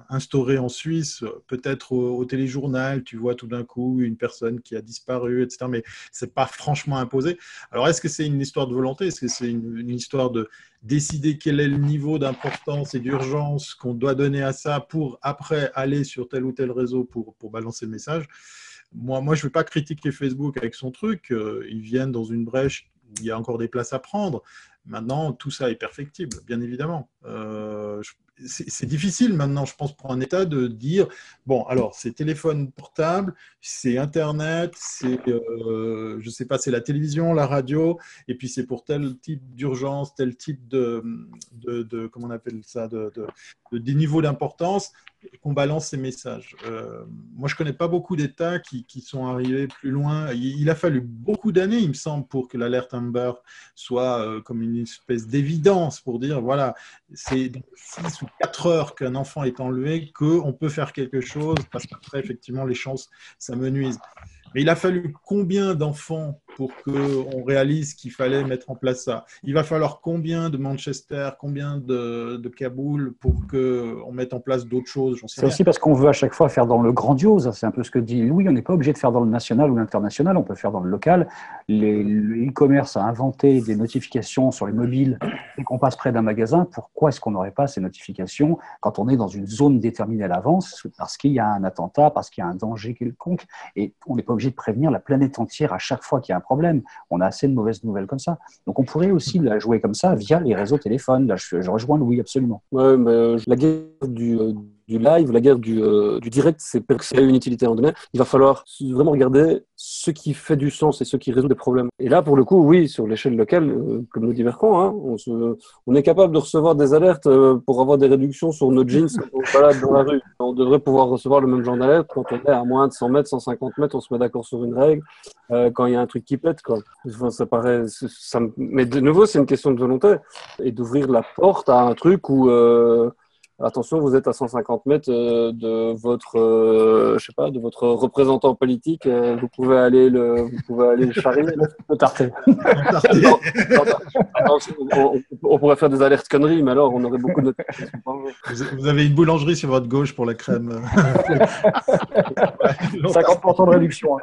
instauré en Suisse, peut-être au, téléjournal, tu vois tout d'un coup une personne qui a disparu, etc. Mais c'est pas franchement imposé. Alors, est-ce que c'est une histoire de volonté? Est-ce que c'est une, histoire de décider quel est le niveau d'importance et d'urgence qu'on doit donner à ça pour après aller sur tel ou tel réseau pour, pour balancer le message? Moi, moi, je ne veux pas critiquer Facebook avec son truc. Euh, ils viennent dans une brèche, il y a encore des places à prendre. Maintenant, tout ça est perfectible, bien évidemment. Euh, c'est difficile maintenant, je pense, pour un État de dire bon, alors c'est téléphone portable, c'est Internet, c'est, euh, je sais pas, c'est la télévision, la radio, et puis c'est pour tel type d'urgence, tel type de, de, comment on appelle ça, de, de des niveaux d'importance qu'on balance ces messages. Euh, moi, je connais pas beaucoup d'États qui, qui, sont arrivés plus loin. Il, a fallu beaucoup d'années, il me semble, pour que l'alerte Amber soit euh, comme une espèce d'évidence pour dire voilà, c'est dans 6 ou 4 heures qu'un enfant est enlevé qu'on peut faire quelque chose parce qu'après, effectivement, les chances s'amenuisent. Mais il a fallu combien d'enfants pour qu'on réalise qu'il fallait mettre en place ça Il va falloir combien de Manchester, combien de, de Kaboul pour qu'on mette en place d'autres choses C'est aussi parce qu'on veut à chaque fois faire dans le grandiose. C'est un peu ce que dit Louis. On n'est pas obligé de faire dans le national ou l'international. On peut faire dans le local. Le e-commerce a inventé des notifications sur les mobiles et qu'on passe près d'un magasin. Pourquoi est-ce qu'on n'aurait pas ces notifications quand on est dans une zone déterminée à l'avance? Parce qu'il y a un attentat, parce qu'il y a un danger quelconque. Et on n'est pas obligé de prévenir la planète entière à chaque fois qu'il y a un problème. On a assez de mauvaises nouvelles comme ça. Donc on pourrait aussi la jouer comme ça via les réseaux téléphones. Là, je, rejoins Louis absolument. Mais euh, la guerre du, euh, du live, la guerre du, euh, du direct, c'est a une utilité en demain. Il va falloir vraiment regarder ce qui fait du sens et ce qui résout des problèmes. Et là, pour le coup, oui, sur l'échelle locale, euh, comme nous dit Vercon, hein, on, est capable de recevoir des alertes euh, pour avoir des réductions sur nos jeans quand on dans la rue. On devrait pouvoir recevoir le même genre d'alerte quand on est à moins de 100 mètres, 150 mètres, on se met d'accord sur une règle, quand il y a un truc qui pète. Enfin, ça paraît, mais de nouveau, c'est une question de volonté et d'ouvrir la porte à un truc où attention, vous êtes à 150 mètres euh, de votre, euh, je sais pas, de votre représentant politique. Euh, vous pouvez aller le, vous pouvez aller le charrier, le tarter. on, pourrait faire des alertes conneries, mais alors on aurait beaucoup de. Vous avez une boulangerie sur votre gauche pour la crème. 50% de réduction.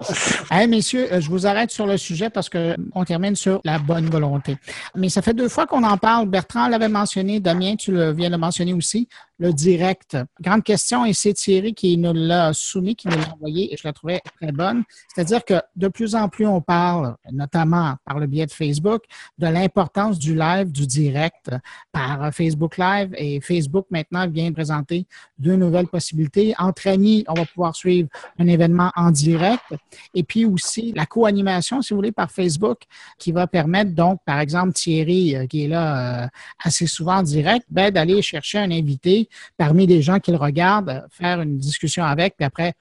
Hein. messieurs, je vous arrête sur le sujet parce que on termine sur la bonne volonté. Mais ça fait deux fois qu'on en parle. Bertrand l'avait mentionné, Damien, tu le viens de mentionner aussi le direct. Grande question, et c'est Thierry qui nous l'a soumis, qui nous l'a envoyé, et je la trouvais très bonne. C'est-à-dire que de plus en plus, on parle, notamment par le biais de Facebook, de l'importance du live, du direct par Facebook Live, et Facebook maintenant vient présenter deux nouvelles possibilités. Entre amis, on va pouvoir suivre un événement en direct, et puis aussi la co-animation, si vous voulez, par Facebook, qui va permettre donc, par exemple, Thierry, euh, qui est là euh, assez souvent en direct, ben, d'aller chercher un invité parmi les gens qui le regardent, faire une discussion avec, puis après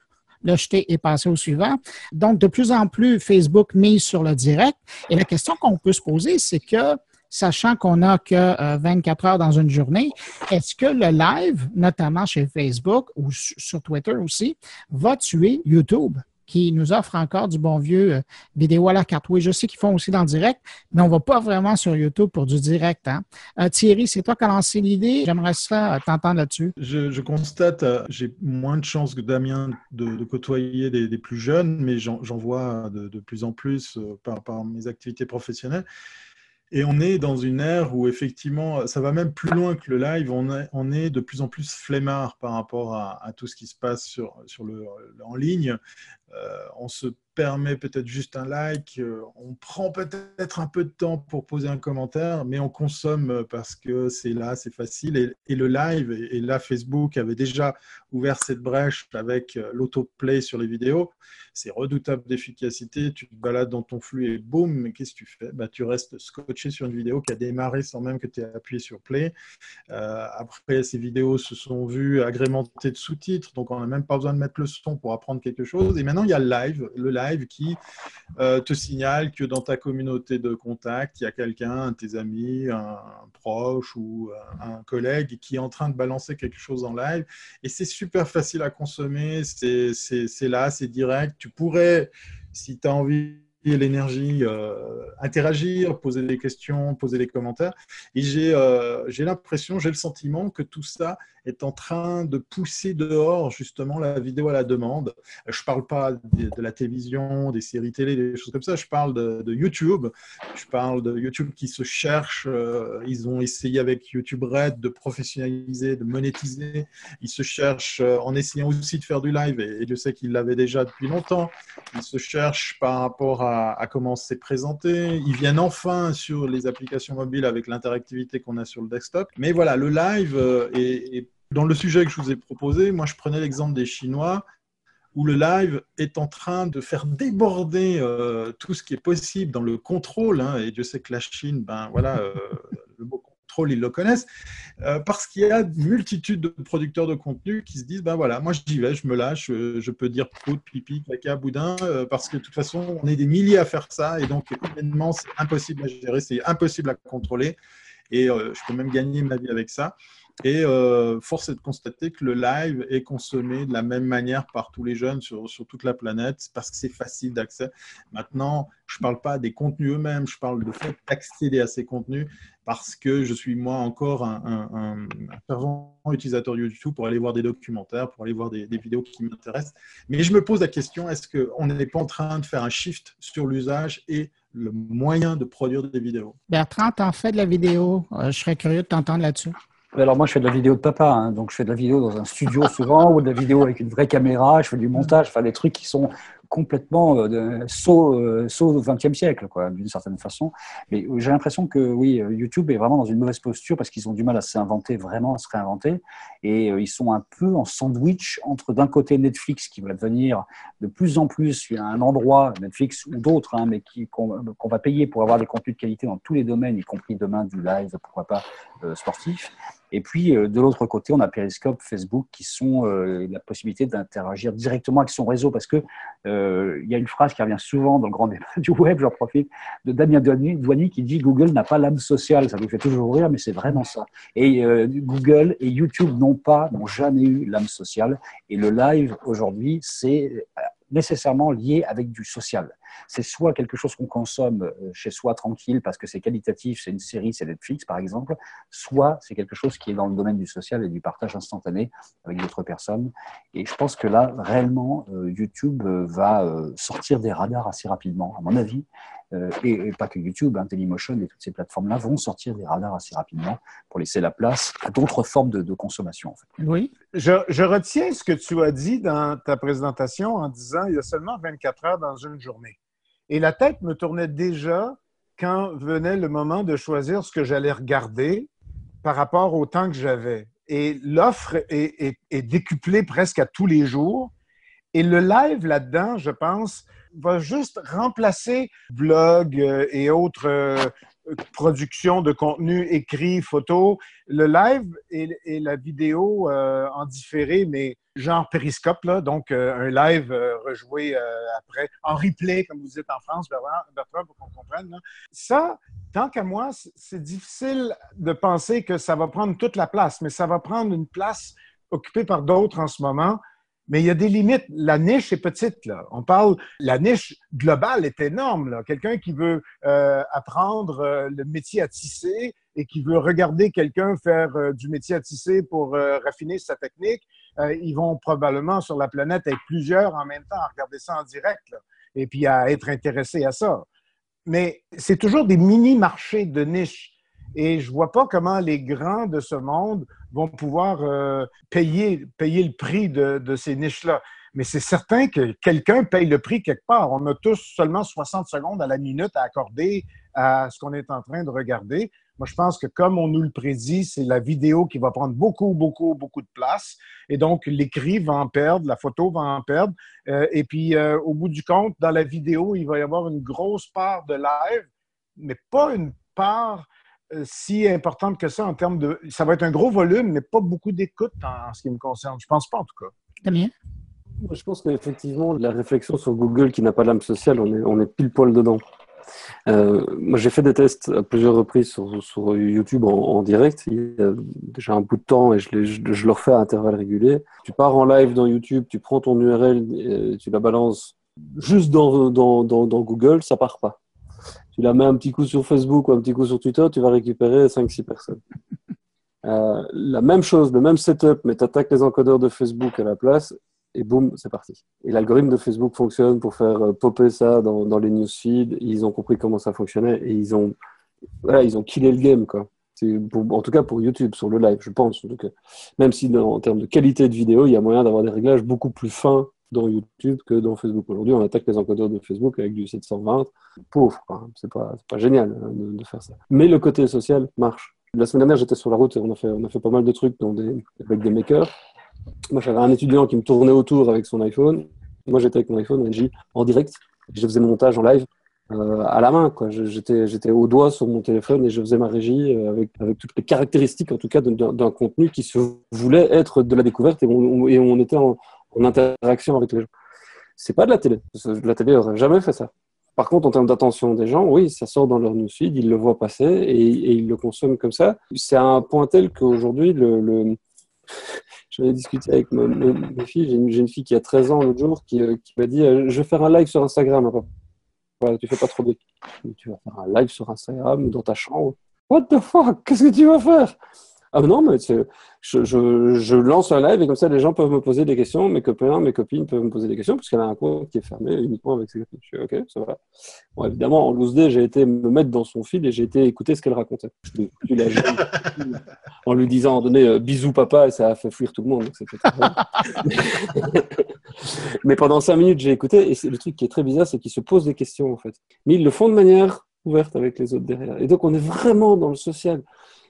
le jeter et passer au suivant. Donc, de plus en plus, Facebook mise sur le direct. Et la question qu'on peut se poser, c'est que, sachant qu'on n'a que 24 euh, heures dans une journée, est-ce que le live, notamment chez Facebook ou sur Twitter aussi, va tuer YouTube? Qui nous offre encore du bon vieux euh, vidéo à la carte. Oui, je sais qu'ils font aussi dans le direct, mais on ne va pas vraiment sur YouTube pour du direct. Hein. Euh, Thierry, c'est toi qui as lancé l'idée. J'aimerais ça euh, t'entendre là-dessus. Je, constate, j'ai moins de chances que Damien de, côtoyer des, plus jeunes, mais j'en vois de, plus en plus par, par mes activités professionnelles. Et on est dans une ère où effectivement, ça va même plus loin que le live. On est, de plus en plus flemmard par rapport à, tout ce qui se passe en ligne. Euh, on se permet peut-être juste un like, euh, on prend peut-être un peu de temps pour poser un commentaire, mais on consomme parce que c'est là, c'est facile. Et, le live, et, là, Facebook avait déjà ouvert cette brèche avec euh, l'autoplay sur les vidéos. C'est redoutable d'efficacité. Tu te balades dans ton flux et boum, mais qu'est-ce que tu fais? Bah, Tu restes scotché sur une vidéo qui a démarré sans même que tu aies appuyé sur play. Euh, après, ces vidéos se sont vues agrémentées de sous-titres, donc on n'a même pas besoin de mettre le son pour apprendre quelque chose. Et maintenant, il y a le live. Le live qui euh, te signale que dans ta communauté de contact, il y a quelqu'un, tes amis, un, proche ou un, collègue qui est en train de balancer quelque chose en live. Et c'est super facile à consommer, c'est là, c'est direct. Tu pourrais, si tu as envie l'énergie, euh, interagir, poser des questions, poser des commentaires. Et j'ai euh, l'impression, j'ai le sentiment que tout ça est en train de pousser dehors justement la vidéo à la demande. Je ne parle pas de, la télévision, des séries télé, des choses comme ça, je parle de, YouTube. Je parle de YouTube qui se cherche. Euh, ils ont essayé avec YouTube Red de professionnaliser, de monétiser. Ils se cherchent euh, en essayant aussi de faire du live, et, je sais qu'ils l'avaient déjà depuis longtemps. Ils se cherchent par rapport à à, comment c'est présenté. Ils viennent enfin sur les applications mobiles avec l'interactivité qu'on a sur le desktop. Mais voilà, le live euh, est, dans le sujet que je vous ai proposé. Moi, je prenais l'exemple des Chinois où le live est en train de faire déborder euh, tout ce qui est possible dans le contrôle. Hein, et Dieu sait que la Chine, ben voilà, euh, ils le connaissent, euh, parce qu'il y a une multitude de producteurs de contenu qui se disent, ben voilà, moi j'y vais, je me lâche, je peux dire prout, pipi, caca, boudin, parce que de toute façon, on est des milliers à faire ça, et donc évidemment, c'est impossible à gérer, c'est impossible à contrôler, et je peux même gagner ma vie avec ça. Et euh, force est de constater que le live est consommé de la même manière par tous les jeunes sur, sur toute la planète parce que c'est facile d'accès. Maintenant, je ne parle pas des contenus eux-mêmes, je parle de fait d'accéder à ces contenus parce que je suis moi encore un, fervent utilisateur YouTube pour aller voir des documentaires, pour aller voir des, vidéos qui m'intéressent. Mais je me pose la question, est-ce qu'on n'est pas en train de faire un shift sur l'usage et le moyen de produire des vidéos? Bertrand, tu en fais de la vidéo. Euh, je serais curieux de t'entendre là-dessus. Alors moi, je fais de la vidéo de papa, hein. donc je fais de la vidéo dans un studio souvent, ou de la vidéo avec une vraie caméra, je fais du montage, enfin des trucs qui sont complètement euh, saut, euh, saut au XXe siècle, quoi, d'une certaine façon. Mais j'ai l'impression que oui, euh, YouTube est vraiment dans une mauvaise posture parce qu'ils ont du mal à s'inventer, vraiment à se réinventer, et ils sont un peu en sandwich entre d'un côté Netflix qui va devenir de plus en plus un endroit, Netflix ou d'autres, hein, mais qu'on va payer pour avoir des contenus de qualité dans tous les domaines, y compris demain du live, pourquoi pas sportif. Et puis, de l'autre côté, on a Periscope, Facebook, qui sont la possibilité d'interagir directement avec son réseau, parce que euh, il y a une phrase qui revient souvent dans le grand débat du web, j'en profite, de Damien Douany qui dit Google n'a pas l'âme sociale. Ça vous fait toujours rire, mais c'est vraiment ça. Et euh, Google et YouTube n'ont pas, n'ont jamais eu l'âme sociale. Et le live aujourd'hui, c'est nécessairement lié avec du social. C'est soit quelque chose qu'on consomme euh, chez soi tranquille parce que c'est qualitatif, c'est une série, c'est Netflix par exemple, soit c'est quelque chose qui est dans le domaine du social et du partage instantané avec d'autres personnes. Et je pense que là, réellement, euh, YouTube euh, va sortir des radars assez rapidement, à mon avis. Et, pas que YouTube, hein, et toutes ces plateformes-là vont sortir des radars assez rapidement pour laisser la place à d'autres formes de, consommation. En fait. Oui. Je, je retiens ce que tu as dit dans ta présentation en disant il y a seulement 24 heures dans une journée. Et la tête me tournait déjà quand venait le moment de choisir ce que j'allais regarder par rapport au temps que j'avais. Et l'offre est, décuplée presque à tous les jours. Et le live là-dedans, je pense, va juste remplacer blog euh, et autres euh, production de contenu écrit, photo. Le live et, la vidéo euh, en différé, mais genre périscope, là, donc euh, un live euh, rejoué après, en replay, comme vous dites en France, Bertrand, pour qu'on comprenne. Ça, tant qu'à moi, c'est difficile de penser que ça va prendre toute la place, mais ça va prendre une place occupée par d'autres en ce moment. Mais il y a des limites. La niche est petite. Là. On parle, la niche globale est énorme. Quelqu'un qui veut euh, apprendre euh, le métier à tisser et qui veut regarder quelqu'un faire euh, du métier à tisser pour raffiner sa technique, ils vont probablement sur la planète être plusieurs en même temps à regarder ça en direct et puis à être intéressés à ça. Mais c'est toujours des mini-marchés de niche. Et je vois pas comment les grands de ce monde vont pouvoir euh, payer, payer le prix de, de ces niches-là. Mais c'est certain que quelqu'un paye le prix quelque part. On a tous seulement 60 secondes à la minute à accorder à ce qu'on est en train de regarder. Moi, je pense que comme on nous le prédit, c'est la vidéo qui va prendre beaucoup, beaucoup, beaucoup de place. Et donc, l'écrit va en perdre, la photo va en perdre. Euh, et puis, euh, au bout du compte, dans la vidéo, il va y avoir une grosse part de live, mais pas une part si importante que ça en termes de. Ça va être un gros volume, mais pas beaucoup d'écoute en, ce qui me concerne. Je pense pas, en tout cas. Damien? Je pense qu'effectivement, la réflexion sur Google qui n'a pas l'âme sociale, on est, on est pile poil dedans. Euh, moi, j'ai fait des tests à plusieurs reprises sur, sur YouTube en, direct. Il y a déjà un bout de temps et je, les, je, le refais à intervalles réguliers. Tu pars en live dans YouTube, tu prends ton URL, et tu la balances juste dans, dans, dans, dans Google, ça part pas tu la mets un petit coup sur Facebook ou un petit coup sur Twitter, tu vas récupérer 5-6 personnes. Euh, la même chose, le même setup, mais tu attaques les encodeurs de Facebook à la place et boum, c'est parti. Et l'algorithme de Facebook fonctionne pour faire euh, popper ça dans, dans les newsfeeds. Ils ont compris comment ça fonctionnait et ils ont, voilà, ils ont killé le game. Quoi. en tout cas pour YouTube, sur le live, je pense. En tout cas. Même si en termes de qualité de vidéo, il y a moyen d'avoir des réglages beaucoup plus fins dans YouTube que dans Facebook. Aujourd'hui, on attaque les encodeurs de Facebook avec du 720. Pauvre, c'est pas, pas génial hein, de, faire ça. Mais le côté social marche. La semaine dernière, j'étais sur la route et on a fait, on a fait pas mal de trucs avec des makers. Moi, j'avais un étudiant qui me tournait autour avec son iPhone. Moi, j'étais avec mon iPhone en direct. Je faisais mon montage en live. Euh, à la main. J'étais, j'étais au doigt sur mon téléphone et je faisais ma régie euh, avec, avec toutes les caractéristiques, en tout cas, d'un, contenu qui se voulait être de la découverte et on, et on était en, interaction avec les gens. C'est pas de la télé. La télé n'aurait jamais fait ça. Par contre, en termes d'attention des gens, oui, ça sort dans leur newsfeed, ils le voient passer et, ils le consomment comme ça. C'est un point tel qu'aujourd'hui, le, le... j'en ai discuté avec mes, filles. J'ai une, jeune fille qui a 13 ans l'autre jour qui, euh, m'a dit Je vais faire un live sur Instagram. tu fais pas trop de. Tu vas faire un live sur Instagram dans ta chambre. What the fuck? Qu'est-ce que tu vas faire? Ah non, mais je, je, je, lance un live et comme ça, les gens peuvent me poser des questions. Mes copains, mes copines peuvent me poser des questions parce qu'elle a un compte qui est fermé uniquement avec ses copines. Je suis OK, ça va. Bon, évidemment, en loose day, j'ai été me mettre dans son fil et j'ai été écouter ce qu'elle racontait. Je en lui disant, en donné, euh, bisous papa, et ça a fait fuir tout le monde. mais pendant cinq minutes, j'ai écouté et le truc qui est très bizarre, c'est qu'ils se posent des questions en fait. Mais ils le font de manière ouverte avec les autres derrière. Et donc, on est vraiment dans le social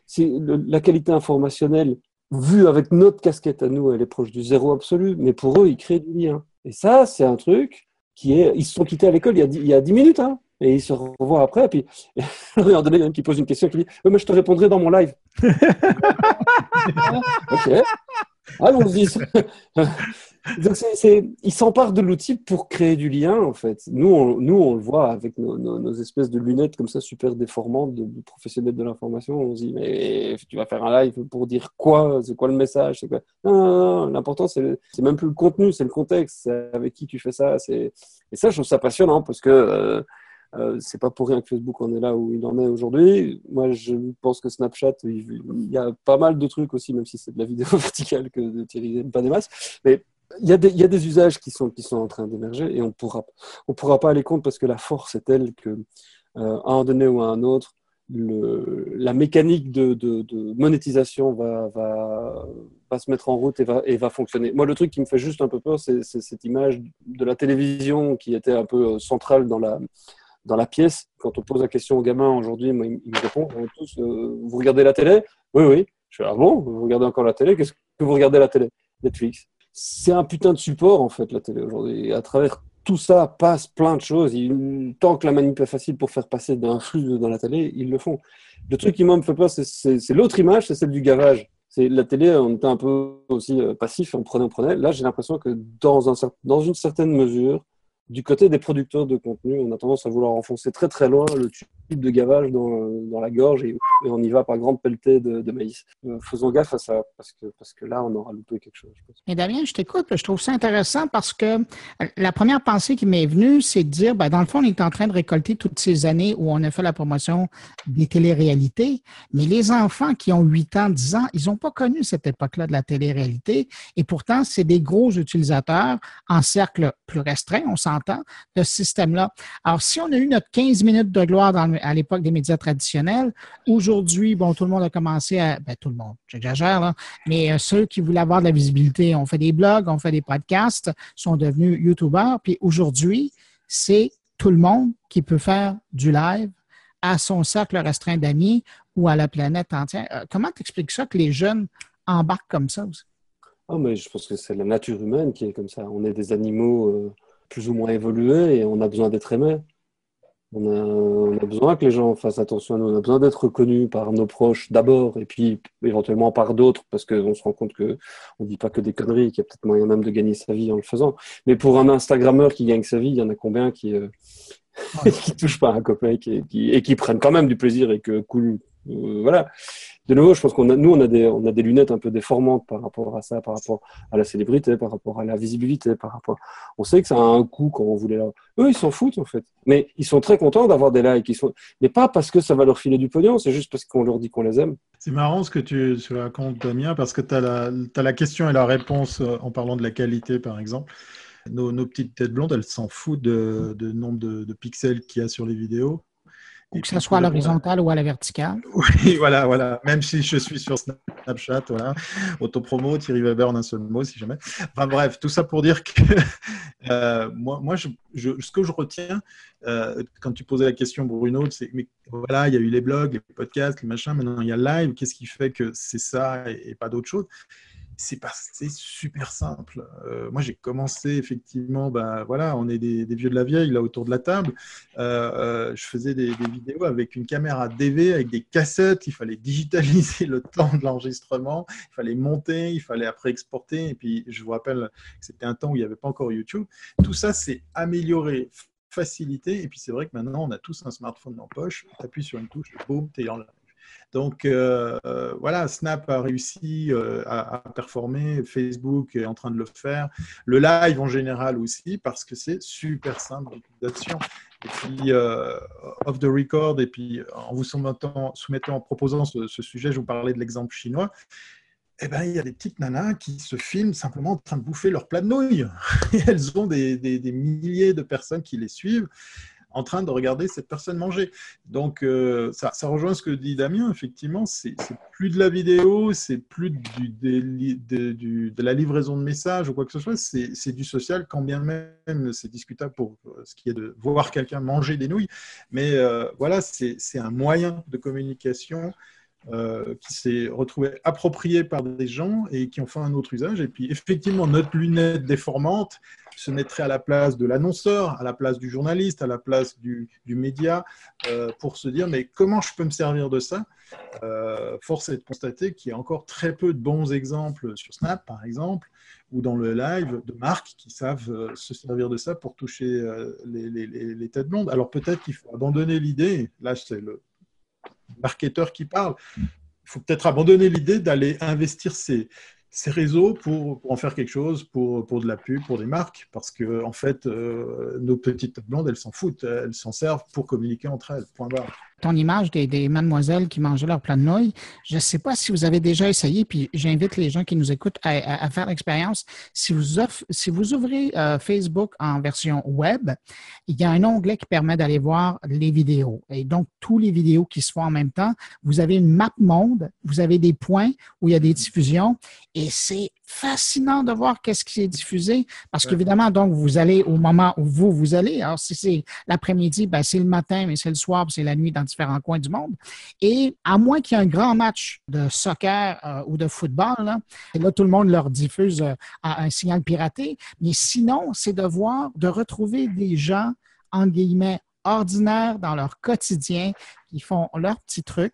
c'est la qualité informationnelle vue avec notre casquette à nous, elle est proche du zéro absolu, mais pour eux, ils créent du lien. Et ça, c'est un truc qui est. Ils se sont quittés à l'école il, y a il y a 10 minutes, hein, et ils se revoient après. Et puis, il y a un qui pose une question qui dit mais Je te répondrai dans mon live. ok. Allons-y. Donc ils s'emparent de l'outil pour créer du lien, en fait. Nous, on, nous, on le voit avec nos, espèces de lunettes comme ça, super déformantes de, professionnels de l'information. On se dit, mais tu vas faire un live pour dire quoi? C'est quoi le message? Quoi? Non, non, non, l'important, c'est même plus le contenu, c'est le contexte, c'est avec qui tu fais ça. Et ça, je trouve ça passionnant parce que euh, euh, c'est pas pour rien que Facebook en est là où il en est aujourd'hui. Moi, je pense que Snapchat, il, y a pas mal de trucs aussi, même si c'est de la vidéo verticale que de Thierry, pas des masses. Mais il y, a des, usages qui sont, qui sont en train d'émerger et on pourra, on pourra pas aller contre parce que la force est telle que, euh, à un donné ou à un autre, la mécanique de, de, de monétisation va, va, va, se mettre en route et va, et va fonctionner. Moi, le truc qui me fait juste un peu peur, c'est cette image de la télévision qui était un peu euh, centrale dans la, dans la pièce. Quand on pose la question aux gamins aujourd'hui, ils me répondent tous euh, Vous regardez la télé? Oui, oui. Je fais Ah bon? Vous regardez encore la télé? Qu'est-ce que vous regardez la télé? Netflix c'est un putain de support en fait la télé aujourd'hui. à travers tout ça passe plein de choses. tant que la manip est facile pour faire passer d'un flux dans la télé, ils le font. Le truc qui moi me fait peur, c'est l'autre image, c'est celle du gavage. C'est la télé, on était un peu aussi euh, passif, on prenait, on prenait. Là, j'ai l'impression que dans, un, dans une certaine mesure, du côté des producteurs de contenu, on a tendance à vouloir enfoncer très très loin le tube de gavage dans, dans la gorge et, on y va par grande pelletée de, maïs. Euh, faisons gaffe à ça parce que, parce que là, on aura loupé quelque chose. Et Damien, je t'écoute, je trouve ça intéressant parce que euh, la première pensée qui m'est venue, c'est de dire, ben, dans le fond, on est en train de récolter toutes ces années où on a fait la promotion des téléréalités, mais les enfants qui ont 8 ans, 10 ans, ils n'ont pas connu cette époque-là de la télé-réalité et pourtant, c'est des gros utilisateurs en cercle plus restreint, on de ce système-là. Alors, si on a eu notre 15 minutes de gloire à l'époque des médias traditionnels. Aujourd'hui, bon, tout le monde a commencé à, ben, tout le monde, j'exagère, là, mais euh, ceux qui voulaient avoir de la visibilité ont fait des blogs, ont fait des podcasts, sont devenus YouTubeurs. Puis aujourd'hui, c'est tout le monde qui peut faire du live à son cercle restreint d'amis ou à la planète entière. Euh, comment t'expliques ça que les jeunes embarquent comme ça aussi? Oh, mais je pense que c'est la nature humaine qui est comme ça. On est des animaux euh, plus ou moins évolués et on a besoin d'être aimés. On a, besoin que les gens fassent attention à nous. On a besoin d'être reconnus par nos proches d'abord et puis éventuellement par d'autres parce qu'on se rend compte que on dit pas que des conneries, qu'il y a peut-être moyen même de gagner sa vie en le faisant. Mais pour un Instagrammeur qui gagne sa vie, il y en a combien qui euh, qui touchent pas un copain et qui, et qui prennent quand même du plaisir et que cool, euh, voilà de nouveau, je pense qu'on a, nous, on a des, on a des lunettes un peu déformantes par rapport à ça, par rapport à la célébrité, par rapport à la visibilité, par rapport. On sait que ça a un coût quand on voulait. Eux, ils s'en foutent en fait, mais ils sont très contents d'avoir des likes. Ils sont, mais pas parce que ça va leur filer du pognon, c'est juste parce qu'on leur dit qu'on les aime. C'est marrant ce que tu, racontes, Damien, parce que tu as la, la question et la réponse euh, en parlant de la qualité, par exemple. Nos, petites têtes blondes, elles s'en foutent de, de nombre de, de pixels qu'il y a sur les vidéos Ou que ce soit à l'horizontale ou à la verticale. Oui, voilà, voilà. Même si je suis sur Snapchat, voilà. Autopromo, Thierry Weber en un seul mot, si jamais. Enfin bref, tout ça pour dire que euh, moi, moi je, ce que je retiens, euh, quand tu posais la question, Bruno, c'est mais voilà, il y a eu les blogs, les podcasts, les machins, maintenant il y a le live. Qu'est-ce qui fait que c'est ça et pas d'autre chose c'est super simple. Euh, moi, j'ai commencé effectivement, bah, voilà, on est des, vieux de la vieille là autour de la table. Euh, euh, je faisais des, vidéos avec une caméra DV, avec des cassettes. Il fallait digitaliser le temps de l'enregistrement, il fallait monter, il fallait après exporter. Et puis, je vous rappelle que c'était un temps où il n'y avait pas encore YouTube. Tout ça, c'est amélioré, facilité. Et puis, c'est vrai que maintenant, on a tous un smartphone en poche. Tu appuies sur une touche, boum, es en live. Donc euh, euh, voilà, Snap a réussi euh, à, performer, Facebook est en train de le faire, le live en général aussi, parce que c'est super simple d'utilisation. Et puis, off the record, et puis en vous soumettant, soumettant en proposant ce, sujet, je vous parlais de l'exemple chinois. Eh ben, il y a des petites nanas qui se filment simplement en train de bouffer leur plat de nouilles. Et elles ont des, des milliers de personnes qui les suivent en train de regarder cette personne manger. Donc, euh, ça, rejoint ce que dit Damien, effectivement, c'est plus de la vidéo, c'est plus du, de la livraison de messages ou quoi que ce soit, c'est du social, quand bien même c'est discutable pour euh, ce qui est de voir quelqu'un manger des nouilles. Mais euh, voilà, c'est un moyen de communication euh, qui s'est retrouvé approprié par des gens et qui ont fait un autre usage. Et puis, effectivement, notre lunette déformante se mettrait à la place de l'annonceur, à la place du journaliste, à la place du, média, euh, pour se dire, mais comment je peux me servir de ça? Euh, Force est de constater qu'il y a encore très peu de bons exemples sur Snap, par exemple, ou dans le live de marques qui savent se servir de ça pour toucher les, les, les têtes blondes. Alors peut-être qu'il faut abandonner l'idée, là c'est le marketeur qui parle. Il faut peut-être abandonner l'idée d'aller investir ces, ces réseaux pour, en faire quelque chose, pour, pour de la pub, pour des marques, parce que en fait, euh, nos petites blondes, elles s'en foutent, elles s'en servent pour communiquer entre elles. Point barre ton image des, mademoiselles qui mangeaient leur plat de nouilles. Je ne sais pas si vous avez déjà essayé, puis j'invite les gens qui nous écoutent à, faire l'expérience. Si vous, si vous ouvrez euh, Facebook en version web, il y a un onglet qui permet d'aller voir les vidéos. Et donc, tous les vidéos qui se font en même temps, vous avez une map monde, vous avez des points où il y a des diffusions et c'est fascinant de voir qu'est-ce qui est diffusé parce qu'évidemment, donc, vous allez au moment où vous, vous allez. Alors, si c'est l'après-midi, ben, c'est le matin, mais c'est le soir, c'est la nuit dans différents coins du monde. Et à moins qu'il y ait un grand match de soccer euh, ou de football, là, et là, tout le monde leur diffuse euh, un signal piraté. Mais sinon, c'est de voir, de retrouver des gens, en guillemets, ordinaires dans leur quotidien, qui font leur petit truc,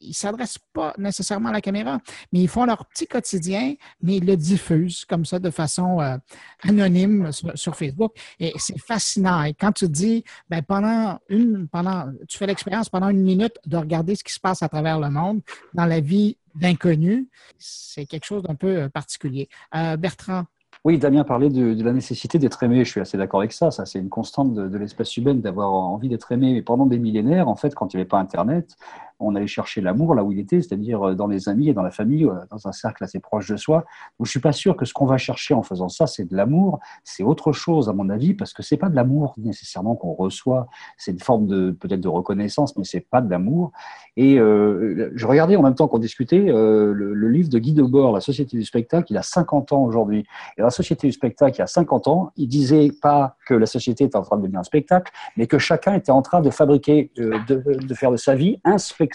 ils ne s'adressent pas nécessairement à la caméra, mais ils font leur petit quotidien, mais ils le diffusent comme ça de façon euh, anonyme sur, Facebook. Et c'est fascinant. Et quand tu dis, ben, pendant une, pendant, tu fais l'expérience pendant une minute de regarder ce qui se passe à travers le monde dans la vie d'inconnus, c'est quelque chose d'un peu euh, particulier. Euh, Bertrand, oui, Damien parlait de, de la nécessité d'être aimé. Je suis assez d'accord avec ça. Ça, c'est une constante de, de l'espèce humaine d'avoir envie d'être aimé. Mais pendant des millénaires, en fait, quand il n'y avait pas Internet, on allait chercher l'amour là où il était, c'est-à-dire euh, dans les amis et dans la famille, euh, dans un cercle assez proche de soi. Donc, je suis pas sûr que ce qu'on va chercher en faisant ça, c'est de l'amour. C'est autre chose, à mon avis, parce que c'est pas de l'amour nécessairement qu'on reçoit. C'est une forme peut-être de reconnaissance, mais c'est pas de l'amour. Et euh, je regardais en même temps qu'on discutait le, livre de Guy Debord, La Société du spectacle. Il a 50 ans aujourd'hui. Et la Société du spectacle, il y a 50 ans, il disait pas que la société était en train de devenir un spectacle, mais que chacun était en train de fabriquer, de faire de sa vie un spectacle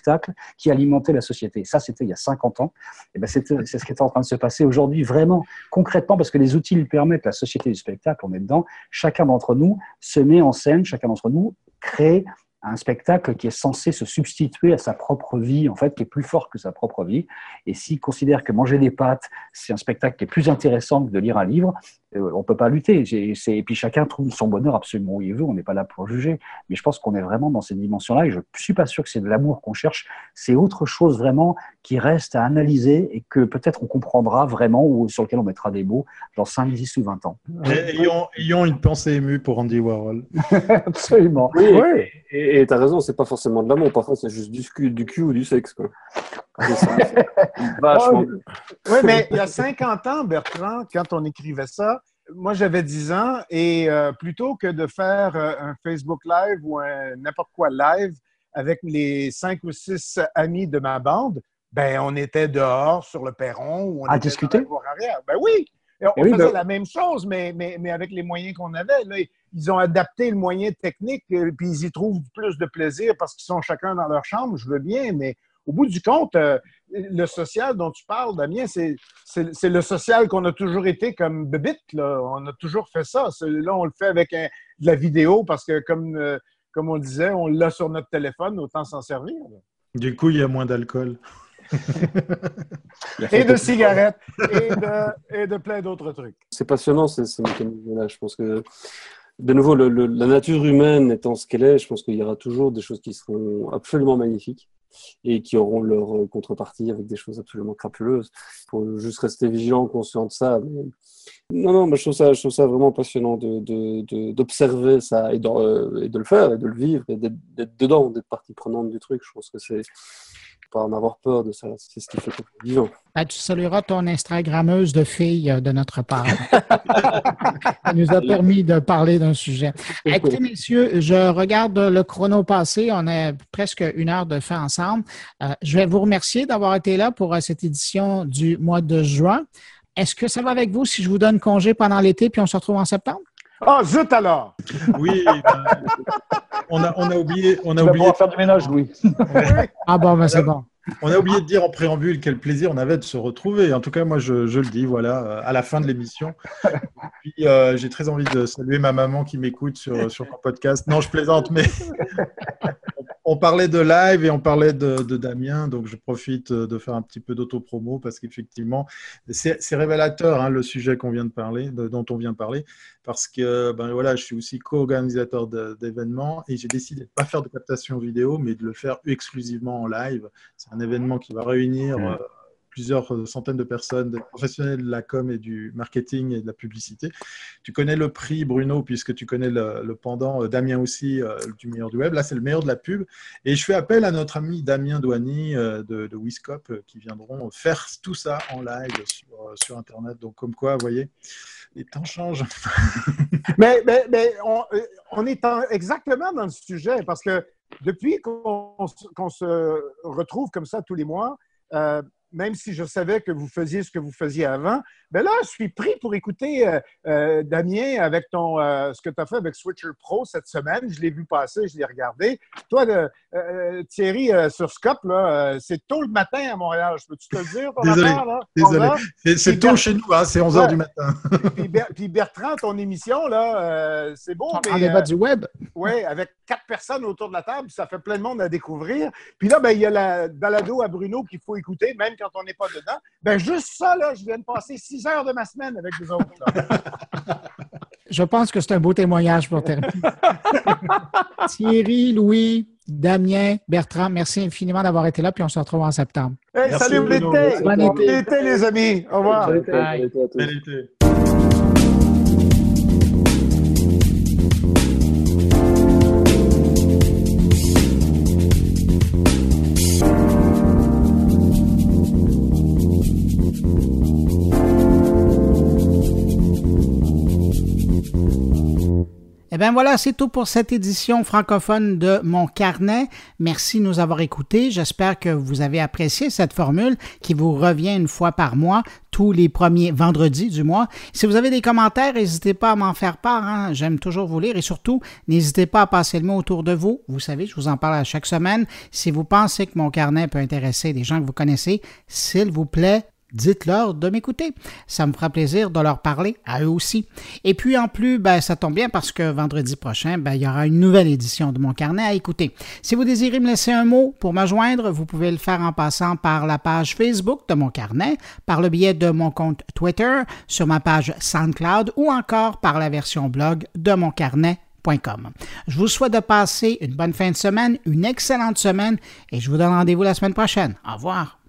qui alimentait la société. Ça, c'était il y a 50 ans. Et ben, c'est ce qui est en train de se passer aujourd'hui, vraiment, concrètement, parce que les outils le permettent, la société du spectacle, on est dedans. Chacun d'entre nous se met en scène, chacun d'entre nous crée un spectacle qui est censé se substituer à sa propre vie, en fait, qui est plus fort que sa propre vie. Et s'il considère que manger des pâtes, c'est un spectacle qui est plus intéressant que de lire un livre, on ne peut pas lutter. Et puis chacun trouve son bonheur absolument où il veut, on n'est pas là pour juger. Mais je pense qu'on est vraiment dans ces dimensions-là et je ne suis pas sûr que c'est de l'amour qu'on cherche. C'est autre chose vraiment qui reste à analyser et que peut-être on comprendra vraiment ou sur lequel on mettra des mots dans 5, 10 ou 20 ans. Ayons, une pensée émue pour Andy Warhol. absolument. Oui, et tu as raison, c'est pas forcément de l'amour, parfois c'est juste du cul, du cul ou du sexe. Quoi. Vachement. Oui, mais il y a 50 ans, Bertrand, quand on écrivait ça, moi j'avais 10 ans et euh, plutôt que de faire euh, un Facebook Live ou un n'importe quoi live, avec les cinq ou six amis de ma bande, ben on était dehors sur le perron ou on À était discuter? dans la arrière. Ben oui, on Eh oui, faisait ben- la même chose, mais, mais, mais avec les moyens qu'on avait. Là, ils ont adapté le moyen technique, euh, puis ils y trouvent plus de plaisir parce qu'ils sont chacun dans leur chambre. Je veux bien, mais au bout du compte, euh, le social dont tu parles, Damien, c'est le social qu'on a toujours été comme bébite. Là. On a toujours fait ça. Là, on le fait avec un- de la vidéo parce que, comme, euh, comme on le disait, on l'a sur notre téléphone, autant s'en servir. là. Du coup, il y a moins d'alcool. Et de cigarettes et de, et de plein d'autres trucs. C'est passionnant ces, ces mécanismes-là. Je pense que, de nouveau, le- le- la nature humaine étant ce qu'elle est, je pense qu'il y aura toujours des choses qui seront absolument magnifiques et qui auront leur euh, contrepartie avec des choses absolument crapuleuses. Il faut juste rester vigilant, conscient de ça. Non, non, mais je trouve ça, je trouve ça vraiment passionnant de, de- de- d'observer ça et de, euh, et de le faire et de le vivre et d'être dedans, d'être partie prenante du truc. Je pense que c'est pas en avoir peur de ça. C'est ce qui fait qu'on est vivant. Ben, tu salueras ton Instagrammeuse de fille euh, de notre part. Ça nous a permis de parler d'un sujet. Écoutez, messieurs, je regarde le chrono passé. On a presque une heure de fait ensemble. Euh, je vais vous remercier d'avoir été là pour euh, cette édition du mois de juin. Est-ce que ça va avec vous si je vous donne congé pendant l'été puis on se retrouve en septembre? Ah, zut alors! Oui, ben, on, a, on a oublié, on a oublié, pouvoir faire du ménage, Louis. Ah bon, ben c'est bon. on a oublié de dire en préambule quel plaisir on avait de se retrouver. En tout cas, moi, je, je le dis, voilà, à la fin de l'émission. Puis, euh, j'ai très envie de saluer ma maman qui m'écoute sur, sur mon podcast. Non, je plaisante, mais on parlait de live et on parlait de, de Damien, donc je profite de faire un petit peu d'autopromo parce qu'effectivement, c'est révélateur hein, le sujet qu'on vient de parler, de- dont on vient de parler, parce que ben voilà, je suis aussi co-organisateur d'événements et j'ai décidé de ne pas faire de captation vidéo, mais de le faire exclusivement en live. C'est un événement qui va réunir Mm. euh, plusieurs euh, centaines de personnes, des professionnels de la com et du marketing et de la publicité. Tu connais le prix, Bruno, puisque tu connais le, pendant, euh, Damien aussi, euh, du meilleur du web. Là, c'est le meilleur de la pub. Et je fais appel à notre ami Damien Douani de, Wiscop qui viendront faire tout ça en live sur, Internet. Donc, comme quoi, vous voyez, les temps changent. Mais, on, est en- exactement dans le sujet parce que depuis qu'on se retrouve comme ça tous les mois, même si je savais que vous faisiez ce que vous faisiez avant, ben là, je suis pris pour écouter euh, euh, Damien avec ton euh, ce que tu as fait avec Switcher Pro cette semaine. Je l'ai vu passer, je l'ai regardé. Toi, euh, Thierry, euh, sur Scope, là, euh, c'est tôt le matin à Montréal. Je peux-tu te le dire? Désolé, affaire, là? désolé. 11? C'est tôt chez nous, hein, c'est 11h Ouais. du matin. Puis, Ber- puis Bertrand, ton émission, là, euh, c'est beau, On débat euh, du web. oui, avec quatre personnes autour de la table, ça fait plein de monde à découvrir. Puis là, ben, il y a la balado à Bruno qu'il faut écouter, même quand on n'est pas dedans. Ben, juste ça, là, je viens de passer six heures de ma semaine avec vous autres. Je pense que c'est un beau témoignage pour terminer. Thierry, Louis, Damien, Bertrand, merci infiniment d'avoir été là, puis on se retrouve en septembre. Hey, salut l'été! Bon Bon été. été, les amis! Au revoir! Bon été, Bye. bon été à tous. Bel été. Eh bien voilà, c'est tout pour cette édition francophone de Mon Carnet. Merci de nous avoir écoutés. J'espère que vous avez apprécié cette formule qui vous revient une fois par mois, tous les premiers vendredis du mois. Si vous avez des commentaires, n'hésitez pas à m'en faire part. hein. J'aime toujours vous lire et surtout, n'hésitez pas à passer le mot autour de vous. Vous savez, je vous en parle à chaque semaine. Si vous pensez que Mon Carnet peut intéresser des gens que vous connaissez, s'il vous plaît, dites-leur de m'écouter. Ça me fera plaisir de leur parler à eux aussi. Et puis en plus, ben, ça tombe bien parce que vendredi prochain, ben, il y aura une nouvelle édition de mon carnet à écouter. Si vous désirez me laisser un mot pour me joindre, vous pouvez le faire en passant par la page Facebook de mon carnet, par le biais de mon compte Twitter, sur ma page SoundCloud ou encore par la version blog de mon. Je vous souhaite de passer une bonne fin de semaine, une excellente semaine et je vous donne rendez-vous la semaine prochaine. Au revoir.